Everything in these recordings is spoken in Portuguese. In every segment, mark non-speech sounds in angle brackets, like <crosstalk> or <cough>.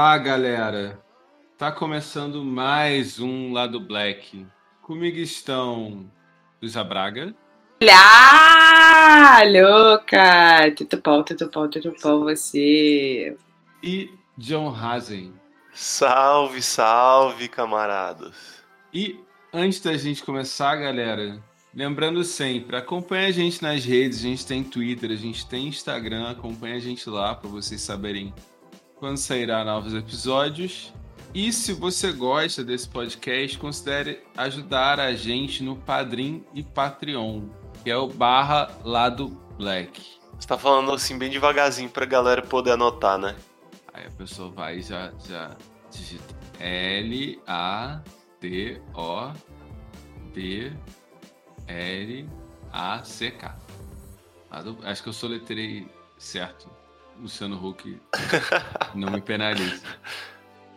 Saravá, galera! Tá começando mais um Lado Black. Comigo estão Luísa Braga. Olha, louca! Tudo bom, tudo bom, tudo bom, você? E John Hazen. Salve, salve, camaradas! E antes da gente começar, galera, lembrando sempre, acompanha a gente nas redes, a gente tem Twitter, a gente tem Instagram, acompanha a gente lá para vocês saberem quando sairá novos episódios. E se você gosta desse podcast, considere ajudar a gente no Padrim e Patreon, que é o barra lado black. Você tá falando assim bem devagarzinho pra galera poder anotar, né? Aí a pessoa vai e já, já digita L A T O B L A C K. Acho que eu soletrei certo. Luciano Huck não me penalize.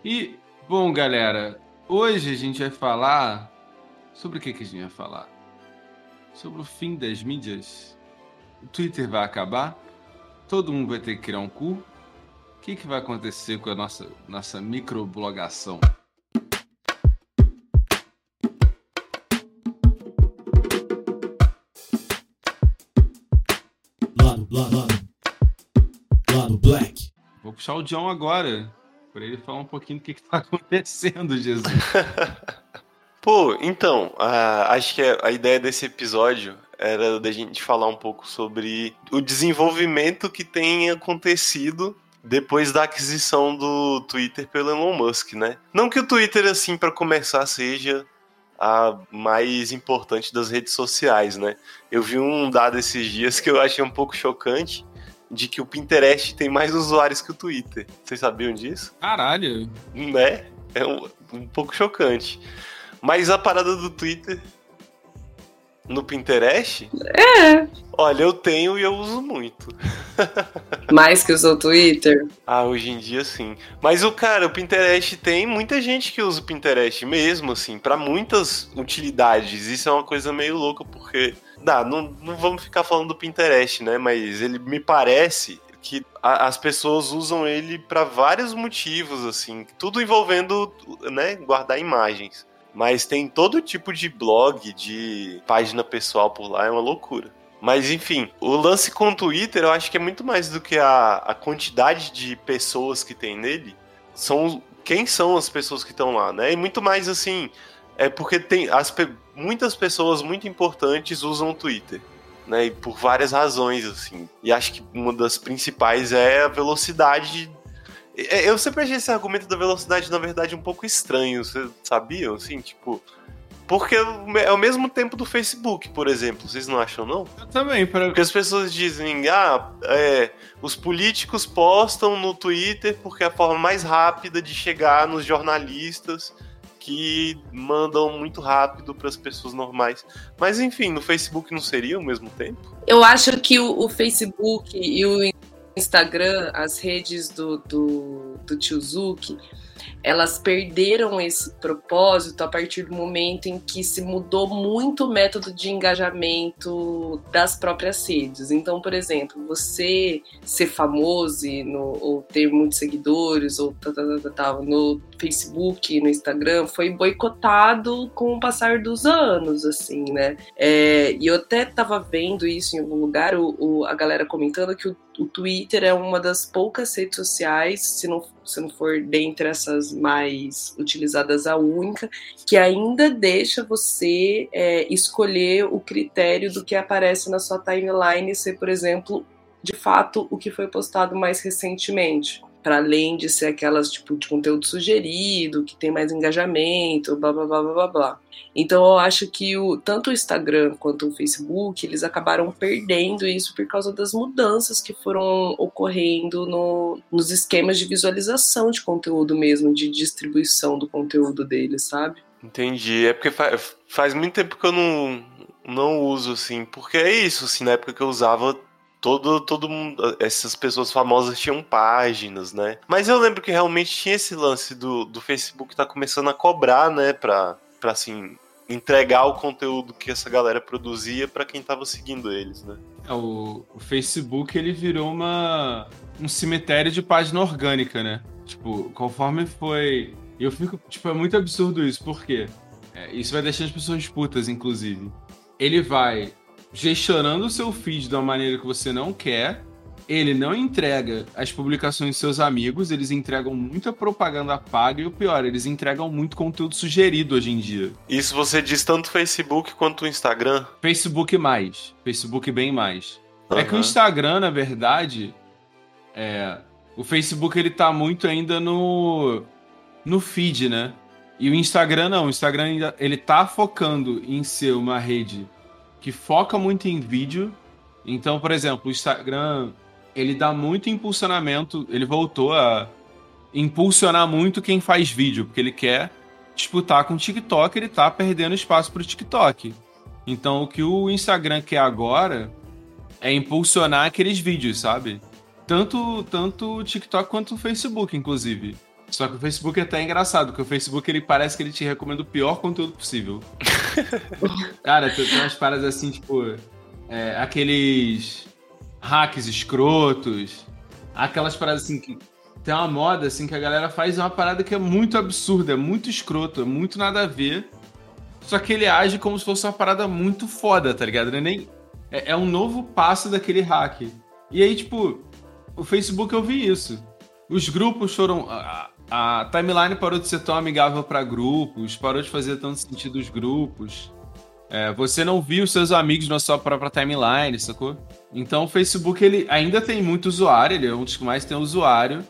E, bom, galera, hoje a gente vai falar. Sobre o que, que a gente vai falar? Sobre o fim das mídias. O Twitter vai acabar? Todo mundo vai ter que criar um cu? O que, que vai acontecer com a nossa, nossa microblogação? Lado, lado, lado. Black. Vou puxar o John agora, para ele falar um pouquinho do que está <laughs> acontecendo, Jesus. <laughs> Pô, então, uh, acho que a ideia desse episódio era da gente falar um pouco sobre o desenvolvimento que tem acontecido depois da aquisição do Twitter pelo Elon Musk, né? Não que o Twitter, assim, para começar, seja a mais importante das redes sociais, né? Eu vi um dado esses dias que eu achei um pouco chocante, de que o Pinterest tem mais usuários que o Twitter. Vocês sabiam disso? Caralho! Né? É um, um pouco chocante. Mas a parada do Twitter no Pinterest? É. Olha, eu tenho e eu uso muito. <laughs> Mais que usou o Twitter? Ah, hoje em dia sim. Mas o cara, o Pinterest tem muita gente que usa o Pinterest mesmo, assim, para muitas utilidades. Isso é uma coisa meio louca, porque. Dá, não, não vamos ficar falando do Pinterest, né? Mas ele me parece que a, as pessoas usam ele para vários motivos, assim, tudo envolvendo, né, guardar imagens. Mas tem todo tipo de blog, de página pessoal por lá, é uma loucura. Mas enfim, o lance com o Twitter eu acho que é muito mais do que a, a quantidade de pessoas que tem nele. São quem são as pessoas que estão lá, né? E muito mais assim, é porque tem as, muitas pessoas muito importantes usam o Twitter. Né, e por várias razões, assim. E acho que uma das principais é a velocidade é, eu sempre achei esse argumento da velocidade, na verdade, um pouco estranho. Vocês sabiam, assim, tipo. Porque é o mesmo tempo do Facebook, por exemplo. Vocês não acham, não? Eu também. Pra... Porque as pessoas dizem, ah, é, os políticos postam no Twitter porque é a forma mais rápida de chegar nos jornalistas que mandam muito rápido para as pessoas normais. Mas enfim, no Facebook não seria o mesmo tempo? Eu acho que o, o Facebook e o Instagram, as redes do, do, do tio Zuki, elas perderam esse propósito a partir do momento em que se mudou muito o método de engajamento das próprias redes. Então, por exemplo, você ser famoso no, ou ter muitos seguidores ou tal, tal, tal, tal, no Facebook, no Instagram, foi boicotado com o passar dos anos, assim, né? É, e eu até tava vendo isso em algum lugar, o, o, a galera comentando que o, o Twitter é uma das poucas redes sociais, se não, se não for dentre essas mais utilizadas, a única, que ainda deixa você é, escolher o critério do que aparece na sua timeline ser, por exemplo, de fato, o que foi postado mais recentemente para além de ser aquelas tipo de conteúdo sugerido, que tem mais engajamento, blá blá blá blá blá. Então eu acho que o, tanto o Instagram quanto o Facebook, eles acabaram perdendo isso por causa das mudanças que foram ocorrendo no, nos esquemas de visualização de conteúdo mesmo, de distribuição do conteúdo deles, sabe? Entendi. É porque faz, faz muito tempo que eu não, não uso, assim, porque é isso, assim, na época que eu usava todo, todo mundo, essas pessoas famosas tinham páginas, né? Mas eu lembro que realmente tinha esse lance do, do Facebook tá começando a cobrar, né, pra, pra assim, entregar o conteúdo que essa galera produzia para quem tava seguindo eles, né? É, o, o, Facebook ele virou uma um cemitério de página orgânica, né? Tipo, conforme foi. Eu fico. Tipo, é muito absurdo isso, por quê? É, isso vai deixar as pessoas putas, inclusive. Ele vai gestionando o seu feed de uma maneira que você não quer. Ele não entrega as publicações dos seus amigos, eles entregam muita propaganda paga e o pior, eles entregam muito conteúdo sugerido hoje em dia. Isso você diz tanto Facebook quanto o Instagram? Facebook mais. Facebook bem mais. É que o. Instagram, na verdade, é, o Facebook ele tá muito ainda no no feed, né? E o Instagram não, o Instagram ainda, ele tá focando em ser uma rede que foca muito em vídeo. Então, por exemplo, o Instagram, ele dá muito impulsionamento, ele voltou a impulsionar muito quem faz vídeo, porque ele quer disputar com o TikTok, ele tá perdendo espaço pro TikTok. Então, o que o Instagram quer agora é impulsionar aqueles vídeos, sabe? Tanto, tanto o TikTok quanto o Facebook, inclusive. Só que o Facebook é até engraçado, porque o Facebook ele parece que ele te recomenda o pior conteúdo possível. <laughs> Cara, tem umas paradas assim, tipo. é, aqueles hacks escrotos. Aquelas paradas assim que. Tem uma moda assim que a galera faz uma parada que é muito absurda, é muito escroto, é muito nada a ver. Só que ele age como se fosse uma parada muito foda, tá ligado? Não é, nem, é, é um novo passo daquele hack. E aí, tipo, o Facebook eu vi isso. Os grupos foram. A, a timeline parou de ser tão amigável para grupos, parou de fazer tanto sentido os grupos. É, você não viu seus amigos na sua própria timeline, sacou? Então o Facebook ele ainda tem muito usuário, ele é um dos que mais tem usuário.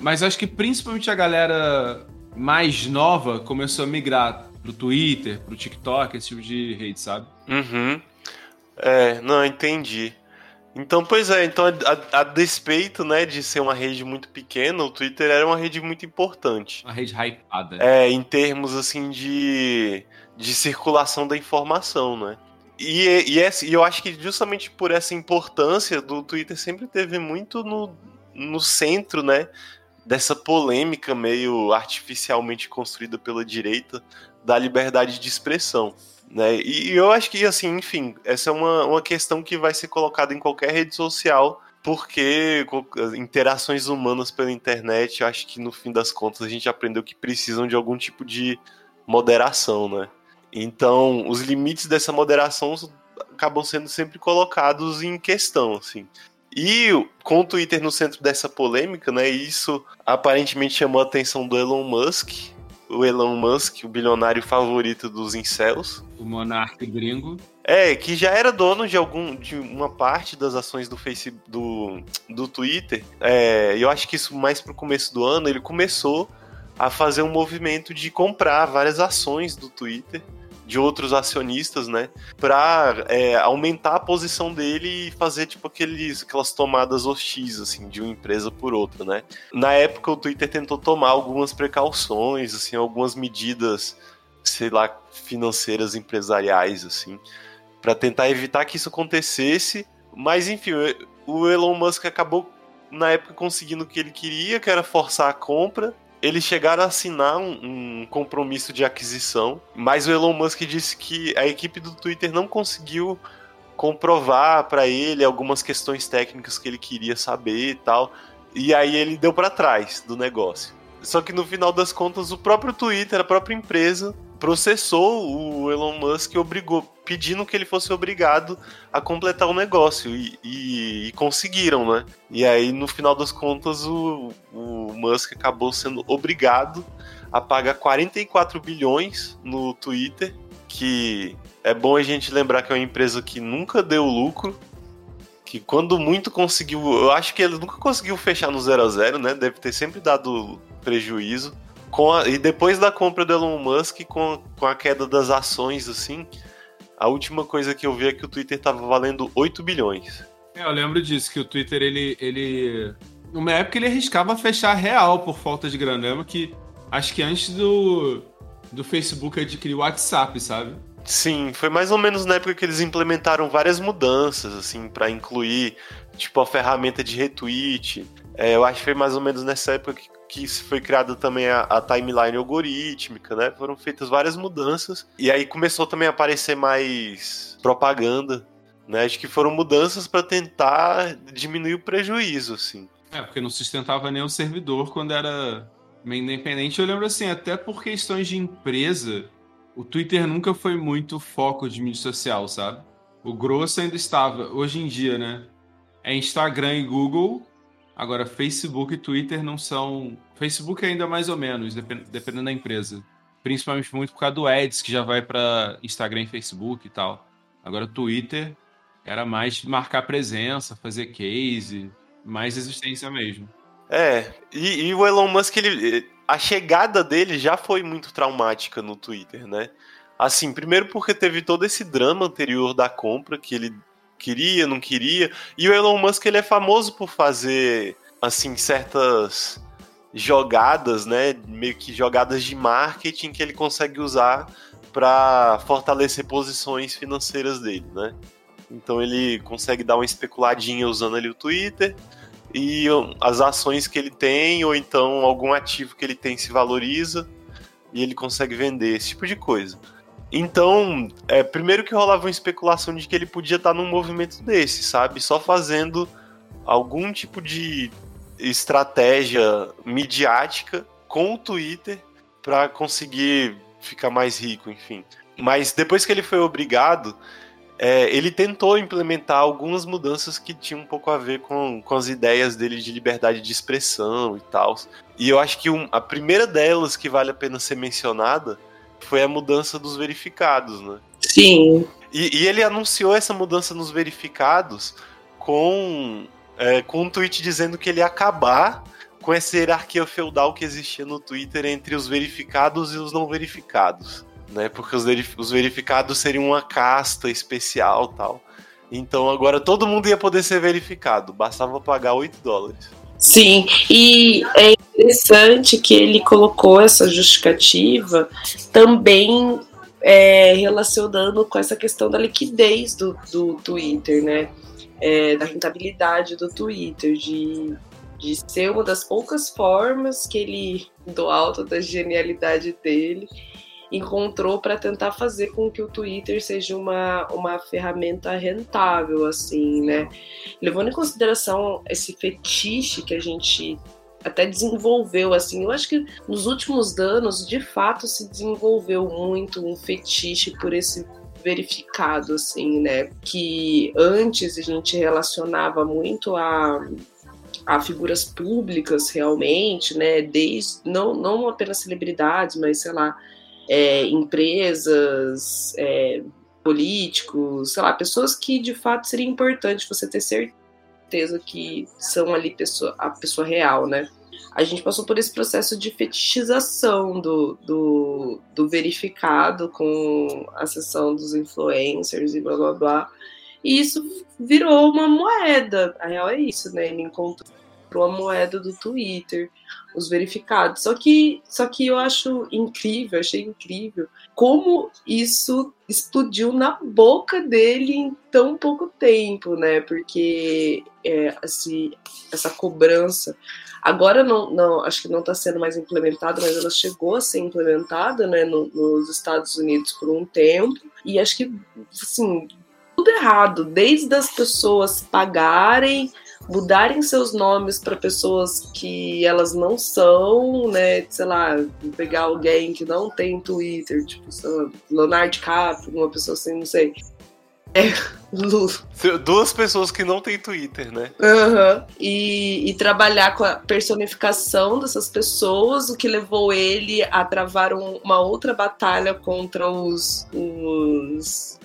Mas acho que principalmente a galera mais nova começou a migrar pro Twitter, pro TikTok, esse tipo de rede, sabe? Uhum. É, não, entendi. Então, pois é, então a, a despeito, né, de ser uma rede muito pequena, o Twitter era uma rede muito importante. Uma rede hypada. É, em termos assim de, de circulação da informação, né? E, e, e eu acho que justamente por essa importância do Twitter sempre teve muito no, no centro, né? Dessa polêmica meio artificialmente construída pela direita da liberdade de expressão. Né? E, eu acho que, assim, enfim, essa é uma, uma questão que vai ser colocada em qualquer rede social, porque interações humanas pela internet, eu acho que no fim das contas a gente aprendeu que precisam de algum tipo de moderação, né? Então, os limites dessa moderação acabam sendo sempre colocados em questão, assim. E com o Twitter no centro dessa polêmica, né? Isso aparentemente chamou a atenção do Elon Musk, o Elon Musk, o bilionário favorito dos incels. O monarca gringo. É, que já era dono de algum de uma parte das ações do Facebook do, do Twitter. É, eu acho que isso mais pro começo do ano, ele começou a fazer um movimento de comprar várias ações do Twitter de outros acionistas, né, para aumentar a posição dele e fazer tipo aqueles aquelas tomadas hostis assim de uma empresa por outra, né? Na época o Twitter tentou tomar algumas precauções, assim, algumas medidas, sei lá, financeiras empresariais assim, para tentar evitar que isso acontecesse. Mas enfim, o Elon Musk acabou na época conseguindo o que ele queria, que era forçar a compra. Eles chegaram a assinar um, um, compromisso de aquisição, mas o Elon Musk disse que a equipe do Twitter não conseguiu comprovar para ele algumas questões técnicas que ele queria saber e tal. E aí ele deu para trás do negócio. Só que no final das contas, o próprio Twitter, a própria empresa, processou o Elon Musk e obrigou, pedindo que ele fosse obrigado a completar o negócio. E, e, e conseguiram, né? E aí, no final das contas, o, o Musk acabou sendo obrigado a pagar 44 bilhões no Twitter, que é bom a gente lembrar que é uma empresa que nunca deu lucro, que quando muito conseguiu, eu acho que ele nunca conseguiu fechar no 0 a 0, né? Deve ter sempre dado prejuízo. A, e depois da compra do Elon Musk, com, com a queda das ações, assim, a última coisa que eu vi é que o Twitter tava valendo 8 bilhões. É, eu lembro disso, que o Twitter, ele. ele... Numa época ele arriscava fechar real por falta de grana. Eu que. Acho que antes do. Do Facebook adquirir o WhatsApp, sabe? Sim, foi mais ou menos na época que eles implementaram várias mudanças, assim, para incluir, tipo, a ferramenta de retweet. É, eu acho que foi mais ou menos nessa época que, que foi criada também a, a, timeline algorítmica, né? Foram feitas várias mudanças. E aí começou também a aparecer mais propaganda, né? Acho que foram mudanças para tentar diminuir o prejuízo, assim. É, porque não sustentava nem o servidor quando era meio independente. Eu lembro assim, até por questões de empresa, o Twitter nunca foi muito foco de mídia social, sabe? O grosso ainda estava, hoje em dia, né? É Instagram e Google. Agora, Facebook e Twitter não são. Facebook ainda mais ou menos, dependendo da empresa. Principalmente muito por causa do Ads, que já vai para Instagram e Facebook e tal. Agora, Twitter era mais marcar presença, fazer case, mais existência mesmo. É, e, e, o Elon Musk, ele, a chegada dele já foi muito traumática no Twitter, né? Assim, primeiro porque teve todo esse drama anterior da compra, que ele queria, não queria, e o Elon Musk, ele é famoso por fazer, assim, certas jogadas, né, meio que jogadas de marketing que ele consegue usar para fortalecer posições financeiras dele, né? Então ele consegue dar uma especuladinha usando ali o Twitter e as ações que ele tem ou então algum ativo que ele tem se valoriza e ele consegue vender esse tipo de coisa. Então, é, primeiro que rolava uma especulação de que ele podia estar num movimento desse, sabe? Só fazendo algum tipo de estratégia midiática com o Twitter para conseguir ficar mais rico, enfim. Mas depois que ele foi obrigado, é, ele tentou implementar algumas mudanças que tinham um pouco a ver com, com as ideias dele de liberdade de expressão e tal. E eu acho que um, a primeira delas que vale a pena ser mencionada foi a mudança dos verificados, né? Sim. E, e ele anunciou essa mudança nos verificados com, é, com um tweet dizendo que ele ia acabar com essa hierarquia feudal que existia no Twitter entre os verificados e os não verificados né? Porque os, os verificados seriam uma casta especial tal. Então agora todo mundo ia poder ser verificado, bastava pagar 8 dólares. Sim, e é interessante que ele colocou essa justificativa também é, relacionando com essa questão da liquidez do, do Twitter, né? É, da rentabilidade do Twitter, de, de ser uma das poucas formas que ele, do alto da genialidade dele, encontrou para tentar fazer com que o Twitter seja uma, uma ferramenta rentável, assim, né? Levando em consideração esse fetiche que a gente até desenvolveu, assim, eu acho que nos últimos anos, de fato, se desenvolveu muito um fetiche por esse verificado, assim, né? Que antes a gente relacionava muito a a figuras públicas realmente, né? Desde não, não apenas celebridades, mas sei lá, é, empresas, é, políticos, sei lá, pessoas que de fato seria importante você ter certeza que são ali pessoa, a pessoa real, né? A gente passou por esse processo de fetichização do, do, do verificado com a sessão dos influencers e blá blá blá. E isso virou uma moeda. A real é isso, né? Ele encontrou a moeda do Twitter os verificados. Só que, só que eu acho incrível, achei incrível como isso explodiu na boca dele em tão pouco tempo, né? Porque é, assim, essa cobrança agora não, não acho que não está sendo mais implementada, mas ela chegou a ser implementada, né, no, nos Estados Unidos por um tempo e acho que assim tudo errado, desde as pessoas pagarem mudarem seus nomes para pessoas que elas não são, né? Sei lá, pegar alguém que não tem Twitter, tipo, lá, Leonardo Cap, uma pessoa assim, não sei. É, Lu. Duas pessoas que não têm Twitter, né? Uhum. E, e, trabalhar com a personificação dessas pessoas, o que levou ele a travar um, uma outra batalha contra os, os,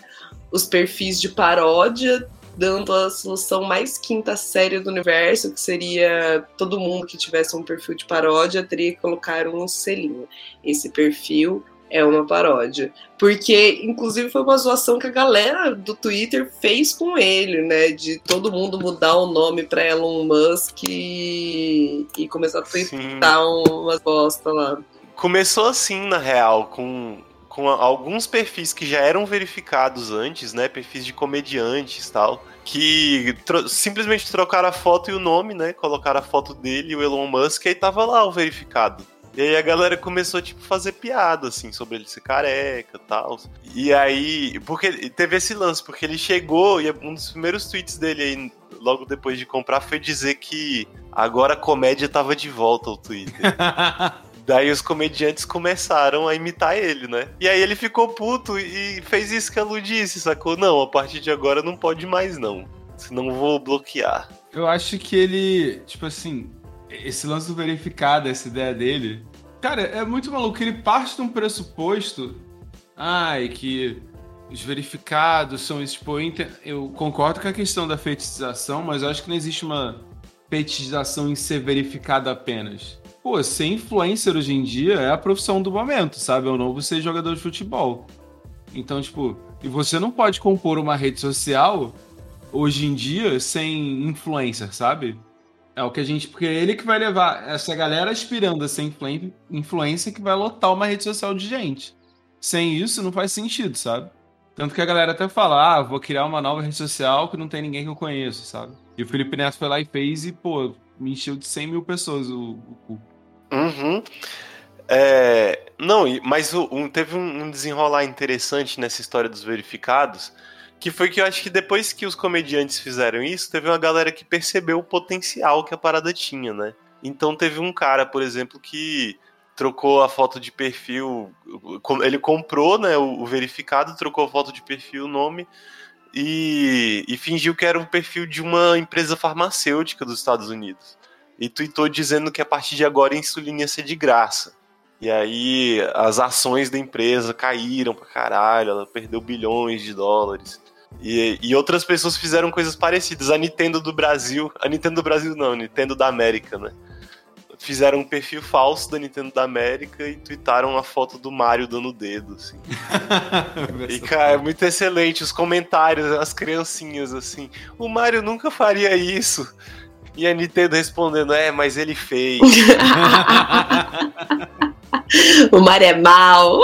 os perfis de paródia dando a solução mais quinta série do universo, que seria todo mundo que tivesse um perfil de paródia teria que colocar um selinho. Esse perfil é uma paródia. Porque, inclusive, foi uma zoação que a galera do Twitter fez com ele, né? De todo mundo mudar o nome para Elon Musk e, e começar a twittar umas bosta lá. Começou assim, na real, com com alguns perfis que já eram verificados antes, né? Perfis de comediantes tal. Que tro simplesmente trocaram a foto e o nome, né? Colocaram a foto dele e o Elon Musk e aí tava lá o verificado. E aí a galera começou, tipo, fazer piada, assim, sobre ele ser careca e tal. E aí, porque teve esse lance, porque ele chegou, e um dos primeiros tweets dele aí logo depois de comprar foi dizer que agora a comédia tava de volta ao Twitter. <laughs> Daí os comediantes começaram a imitar ele, né? E aí ele ficou puto e fez isso que a Lu disse, sacou? Não, a partir de agora não pode mais não. Senão vou bloquear. Eu acho que ele, tipo assim, esse lance do verificado, essa ideia dele, cara, é muito maluco. Ele parte de um pressuposto, ai, que os verificados são tipo, eu concordo com a questão da fetichização, mas eu acho que não existe uma fetichização em ser verificado apenas pô, ser influencer hoje em dia é a profissão do momento, sabe? É o novo ser jogador de futebol. Então, tipo, e você não pode compor uma rede social hoje em dia sem influencer, sabe? É o que a gente. Porque é ele que vai levar essa galera aspirando a ser influencer que vai lotar uma rede social de gente. Sem isso, não faz sentido, sabe? Tanto que a galera até fala, ah, vou criar uma nova rede social que não tem ninguém que eu conheço, sabe? E o Felipe Neto foi lá e fez e, pô, me encheu de 100 mil pessoas o, o, Uhum. É, não, mas o, um, teve um desenrolar interessante nessa história dos verificados, que foi que eu acho que depois que os comediantes fizeram isso, teve uma galera que percebeu o potencial que a parada tinha, né? Então teve um cara, por exemplo, que trocou a foto de perfil, ele comprou, né, o, verificado, trocou a foto de perfil, o nome, e, e fingiu que era um perfil de uma empresa farmacêutica dos Estados Unidos e tweetou dizendo que a partir de agora a insulina ia ser de graça. E aí as ações da empresa caíram pra caralho, ela perdeu bilhões de dólares. E, e, outras pessoas fizeram coisas parecidas. A Nintendo do Brasil, a Nintendo do Brasil não, a Nintendo da América, né? Fizeram um perfil falso da Nintendo da América e tweetaram a foto do Mario dando o dedo, assim. <laughs> e, cara, é muito excelente. Os comentários, as criancinhas, assim. O Mario nunca faria isso. E a Nintendo respondendo, é, mas ele fez. <laughs> o mar é mal.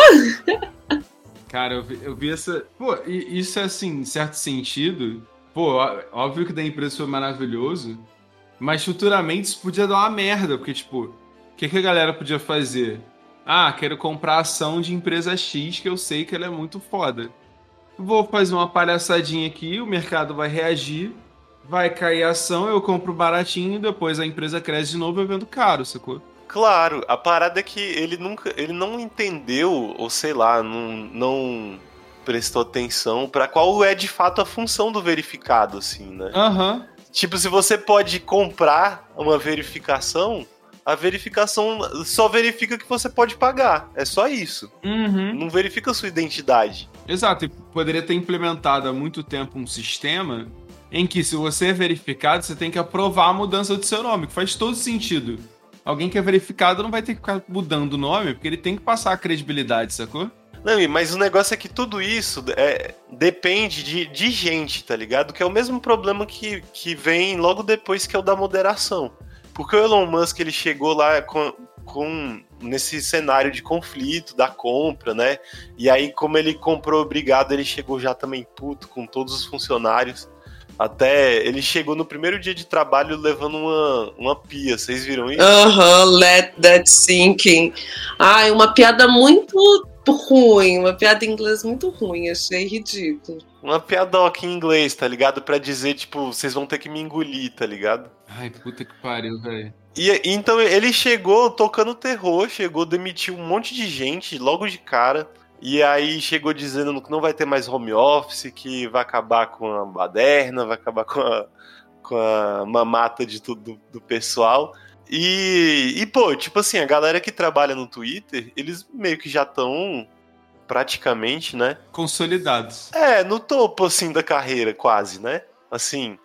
Cara, eu vi, eu vi essa. Pô, isso é assim, em certo sentido. Pô, óbvio que da empresa foi maravilhoso. Mas futuramente isso podia dar uma merda. Porque, tipo, o que, que a galera podia fazer? Ah, quero comprar ação de empresa X que eu sei que ela é muito foda. Vou fazer uma palhaçadinha aqui, o mercado vai reagir vai cair a ação, eu compro baratinho, depois a empresa cresce de novo eu vendo caro, sacou? Claro, a parada é que ele nunca, ele não entendeu, ou sei lá, não, não prestou atenção para qual é de fato a função do verificado, assim, né? Aham. Uhum. Tipo, se você pode comprar uma verificação, a verificação só verifica que você pode pagar. É só isso. Uhum. Não verifica a sua identidade. Exato. E poderia ter implementado há muito tempo um sistema em que se você é verificado, você tem que aprovar a mudança do seu nome, que faz todo sentido. Alguém que é verificado não vai ter que ficar mudando o nome, porque ele tem que passar a credibilidade, sacou? Não, mas o negócio é que tudo isso é, depende de, de gente, tá ligado? Que é o mesmo problema que, que vem logo depois que é o da moderação. Porque o Elon Musk ele chegou lá com, com nesse cenário de conflito da compra, né? E aí, como ele comprou obrigado, ele chegou já também puto com todos os funcionários. Até ele chegou no primeiro dia de trabalho levando uma, uma pia. Vocês viram isso? Aham, uh -huh, let that sinking. Ai, uma piada muito ruim, uma piada em inglês muito ruim, achei ridículo. Uma piadoca em inglês, tá ligado? Pra dizer, tipo, vocês vão ter que me engolir, tá ligado? Ai, puta que pariu, velho. E então ele chegou tocando terror, chegou, demitiu um monte de gente logo de cara. E aí chegou dizendo que não vai ter mais home office, que vai acabar com a baderna, vai acabar com a, com a mamata de tudo do, do pessoal. E, e, pô, tipo assim, a galera que trabalha no Twitter, eles meio que já estão praticamente, né? Consolidados. É, no topo, assim, da carreira, quase, né? Assim,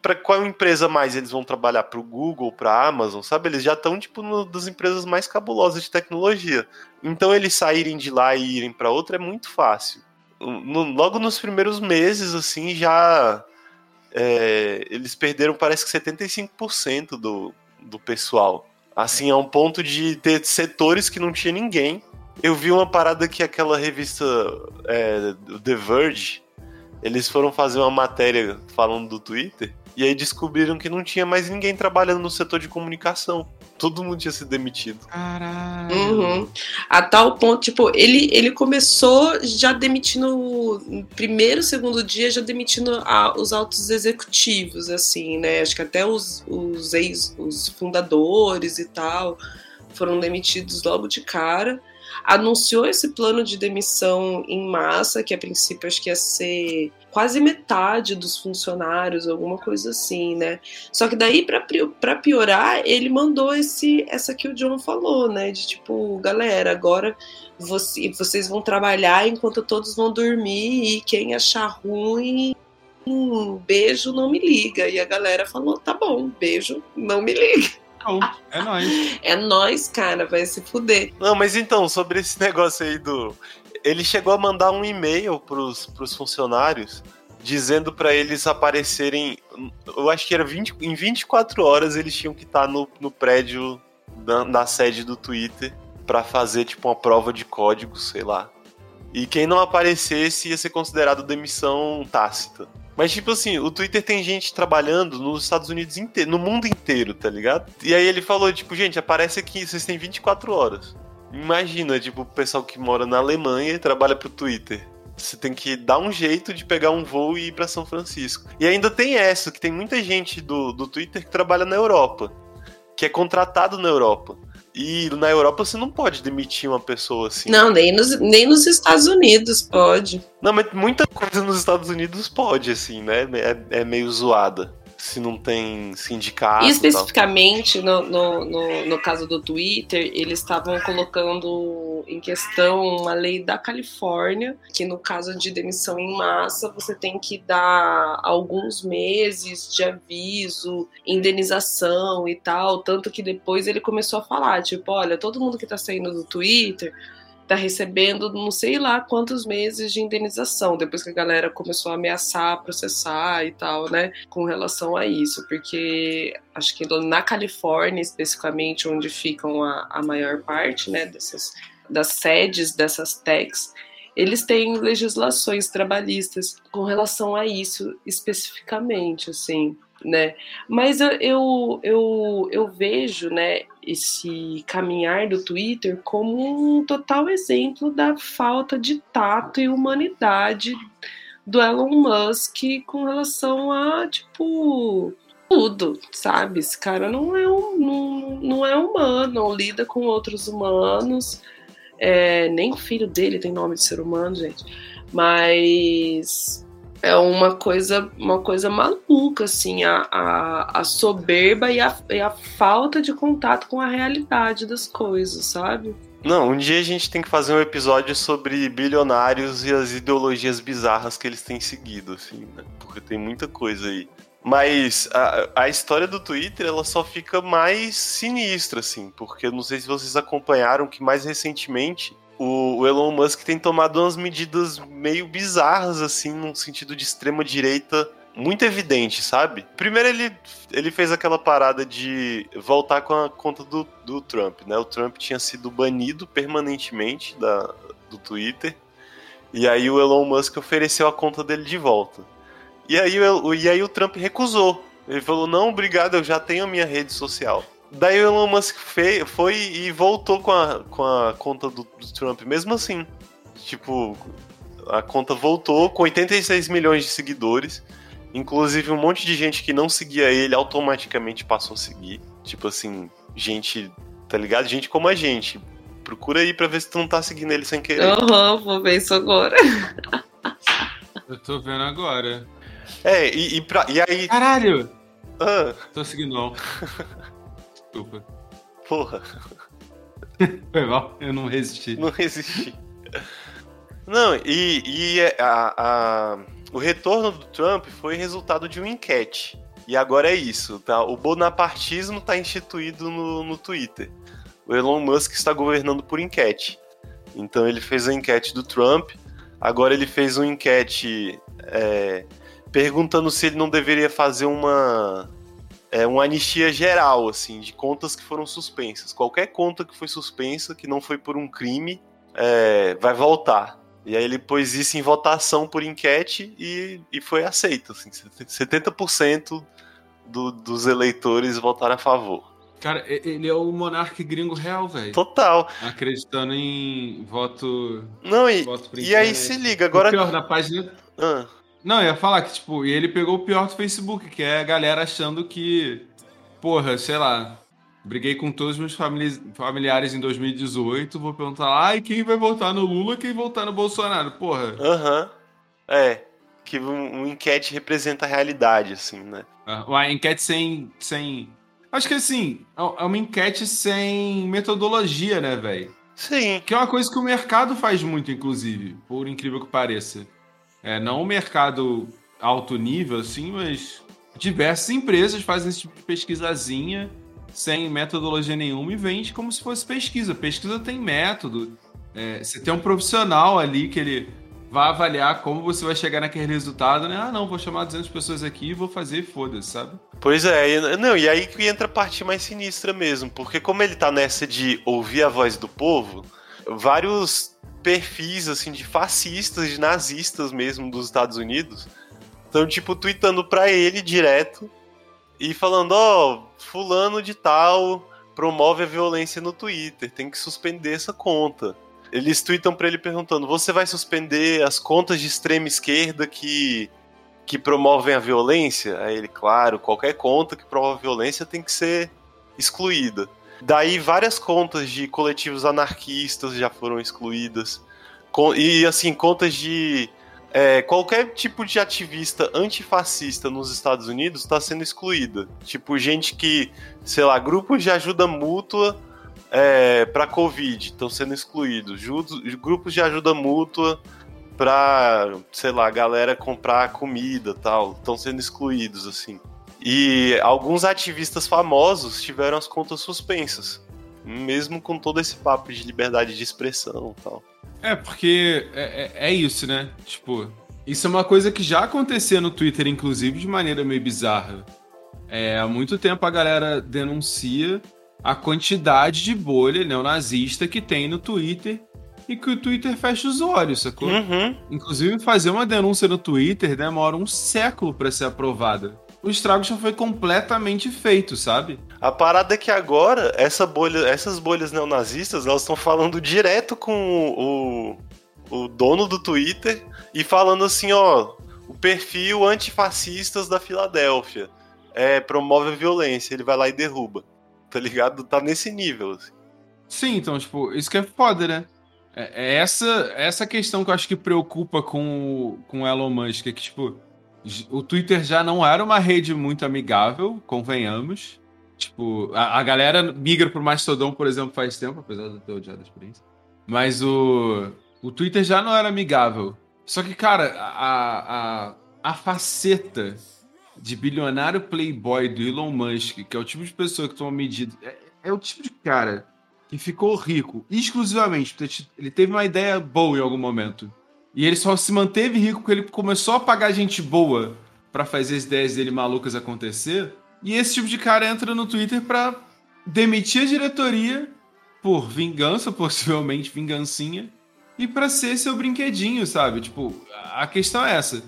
para qual empresa mais eles vão trabalhar? Para o Google, para a Amazon, sabe? Eles já estão tipo no, das empresas mais cabulosas de tecnologia. Então eles saírem de lá e irem para outra é muito fácil. No, logo nos primeiros meses, assim, já é, eles perderam parece que 75% do, do pessoal. Assim, a um ponto de ter setores que não tinha ninguém. Eu vi uma parada que aquela revista é, The Verge eles foram fazer uma matéria falando do Twitter e aí descobriram que não tinha mais ninguém trabalhando no setor de comunicação. todo mundo tinha sido demitido. Caralho. Uhum. A tal ponto, tipo, ele, ele começou já demitindo, no primeiro, segundo dia, já demitindo a- os altos executivos, assim, né? Acho que até os, os ex, os fundadores e tal foram demitidos logo de cara. Anunciou esse plano de demissão em massa, que a princípio acho que ia ser quase metade dos funcionários, alguma coisa assim, né? Só que daí, pra piorar, ele mandou esse essa que o John falou, né? De tipo, galera, agora você- vocês vão trabalhar enquanto todos vão dormir e quem achar ruim, um beijo, não me liga. E a galera falou, tá bom, beijo, não me liga. Bom, é nóis. <laughs> É nós, cara, vai se fuder. Não, mas então, sobre esse <laughs> negócio aí do. Ele chegou a mandar um e-mail pros, pros funcionários dizendo pra eles aparecerem. Eu acho que era 20, em 24 horas eles tinham que estar no, no prédio da, da sede do Twitter pra fazer, tipo, uma prova de código, sei lá. E quem não aparecesse ia ser considerado demissão tácita. Mas, tipo assim, o Twitter tem gente trabalhando nos Estados Unidos inteiro, no mundo inteiro, tá ligado? E aí ele falou, tipo, gente, aparece aqui, vocês têm 24 horas. Imagina, tipo, o pessoal que mora na Alemanha e trabalha pro Twitter. Você tem que dar um jeito de pegar um voo e ir pra São Francisco. E ainda tem essa, que tem muita gente do, do Twitter que trabalha na Europa. Que é contratado na Europa. E na Europa você não pode demitir uma pessoa assim. Não, nem nos, nem nos Estados Unidos pode. Não, mas muita coisa nos Estados Unidos pode, assim, né? É, é meio zoada. Se não tem sindicato. E especificamente no, no, no, no caso do Twitter, eles estavam colocando em questão uma lei da Califórnia, que no caso de demissão em massa, você tem que dar alguns meses de aviso, indenização e tal. Tanto que depois ele começou a falar: tipo, olha, todo mundo que tá saindo do Twitter tá recebendo não sei lá quantos meses de indenização, depois que a galera começou a ameaçar, processar e tal, né, com relação a isso, porque acho que na Califórnia, especificamente, onde ficam a, a maior parte, né, dessas, das sedes dessas techs, eles têm legislações trabalhistas com relação a isso especificamente, assim, né? Mas eu, eu, eu, eu vejo, né, esse caminhar do Twitter como um total exemplo da falta de tato e humanidade do Elon Musk com relação a, tipo, tudo, sabe? Esse cara não é, um, não, não é humano, não lida com outros humanos. É, nem filho dele tem nome de ser humano, gente. Mas é uma coisa, uma coisa maluca, assim, a, a, a soberba e a, e a falta de contato com a realidade das coisas, sabe? Não, um dia a gente tem que fazer um episódio sobre bilionários e as ideologias bizarras que eles têm seguido, assim, né? Porque tem muita coisa aí. Mas a, a história do Twitter, ela só fica mais sinistra, assim, porque não sei se vocês acompanharam que mais recentemente o, o Elon Musk tem tomado umas medidas meio bizarras, assim, num sentido de extrema direita muito evidente, sabe? Primeiro ele, ele fez aquela parada de voltar com a conta do, do Trump, né? O Trump tinha sido banido permanentemente da, do Twitter. E aí o Elon Musk ofereceu a conta dele de volta. E aí, o, e aí o Trump recusou. Ele falou, não, obrigado, eu já tenho a minha rede social. Daí o Elon Musk fei, foi e voltou com a, com a conta do, do Trump, mesmo assim. Tipo, a conta voltou com 86 milhões de seguidores. Inclusive, um monte de gente que não seguia ele automaticamente passou a seguir. Tipo assim, gente, tá ligado? Gente como a gente. Procura aí pra ver se tu não tá seguindo ele sem querer. Aham, vou ver isso agora. <laughs> Eu tô vendo agora. É, e, e, pra, e aí. Caralho! Ah, Tô seguindo não. <laughs> Desculpa. porra, <laughs> Foi mal, eu não resisti. não resisti. Não, e, e a, a- o retorno do Trump foi resultado de uma enquete. E agora é isso, tá? O bonapartismo tá instituído no, no Twitter. O Elon Musk está governando por enquete. Então ele fez a enquete do Trump, agora ele fez uma enquete é, perguntando se ele não deveria fazer uma, é, uma anistia geral, assim, de contas que foram suspensas. Qualquer conta que foi suspensa, que não foi por um crime, é, vai voltar. E aí ele pôs isso em votação por enquete e, e foi aceito. Assim, 70% do, dos eleitores votaram a favor. Cara, ele é o monarca gringo real, velho. Total. Acreditando em voto. Não, e, voto e aí se liga, O agora. pior, na página. Ah, Não, eu ia falar que, tipo, e ele pegou o pior do Facebook, que é a galera achando que. Porra, sei lá. Briguei com todos os meus famili- familiares em 2018. Vou perguntar, ai, quem vai votar no Lula, quem votar no Bolsonaro? Porra. Aham. É. Que um, um enquete representa a realidade, assim, né? Ah, Uma enquete sem. sem... Acho que assim, é uma enquete sem metodologia, né, velho? Sim. Que é uma coisa que o mercado faz muito, inclusive, por incrível que pareça. É, não o mercado alto nível, assim, mas diversas empresas fazem esse tipo de pesquisazinha sem metodologia nenhuma e vende como se fosse pesquisa. Pesquisa tem método. É, você tem um profissional ali que ele vai avaliar como você vai chegar naquele resultado, né? Ah, não, vou chamar 200 pessoas aqui e vou fazer, foda-se, sabe? Pois é, não, e aí que entra a parte mais sinistra mesmo, porque como ele tá nessa de ouvir a voz do povo, vários perfis, assim, de fascistas, de nazistas mesmo dos Estados Unidos, estão, tipo, tweetando pra ele direto e falando, ó, fulano de tal promove a violência no Twitter, tem que suspender essa conta. Eles tweetam pra ele perguntando, você vai suspender as contas de extrema esquerda que que promovem a violência, aí ele, claro, qualquer conta que promove violência tem que ser excluída. Daí várias contas de coletivos anarquistas já foram excluídas. E assim, contas de é, qualquer tipo de ativista antifascista nos Estados Unidos está sendo excluída. Tipo, gente que, sei lá, grupos de ajuda mútua é, para Covid estão sendo excluídos. Grupos de ajuda mútua pra, sei lá, galera comprar comida tal, estão sendo excluídos, assim. E alguns ativistas famosos tiveram as contas suspensas, mesmo com todo esse papo de liberdade de expressão tal. É, porque é, é- é isso, né? Tipo, isso é uma coisa que já acontecia no Twitter, inclusive, de maneira meio bizarra. É, há muito tempo a galera denuncia a quantidade de bolha neonazista que tem no Twitter e que o Twitter fecha os olhos, sacou? Uhum. Inclusive, fazer uma denúncia no Twitter demora um século pra ser aprovada. O estrago já foi completamente feito, sabe? A parada é que agora essa bolha, essas bolhas neonazistas, elas estão falando direto com o, o dono do Twitter e falando assim, ó, o perfil antifascistas da Filadélfia é, promove a violência, ele vai lá e derruba. Tá ligado? Tá nesse nível. assim. Sim, então, tipo, isso que é foda, né? É, é essa, essa questão que eu acho que preocupa com, o- com Elon Musk, é que, tipo, o Twitter já não era uma rede muito amigável, convenhamos. Tipo, a, a galera migra pro Mastodon, por exemplo, faz tempo, apesar de eu ter odiado a experiência. Mas o, o Twitter já não era amigável. Só que, cara, a, a, a faceta de bilionário playboy do Elon Musk, que é o tipo de pessoa que toma medida. É, é o tipo de cara que ficou rico exclusivamente porque ele teve uma ideia boa em algum momento. E ele só se manteve rico porque ele começou a pagar gente boa pra fazer as ideias dele malucas acontecer. E esse tipo de cara entra no Twitter pra demitir a diretoria por vingança, <laughs> possivelmente vingancinha, e pra ser seu brinquedinho, sabe? Tipo, a questão é essa.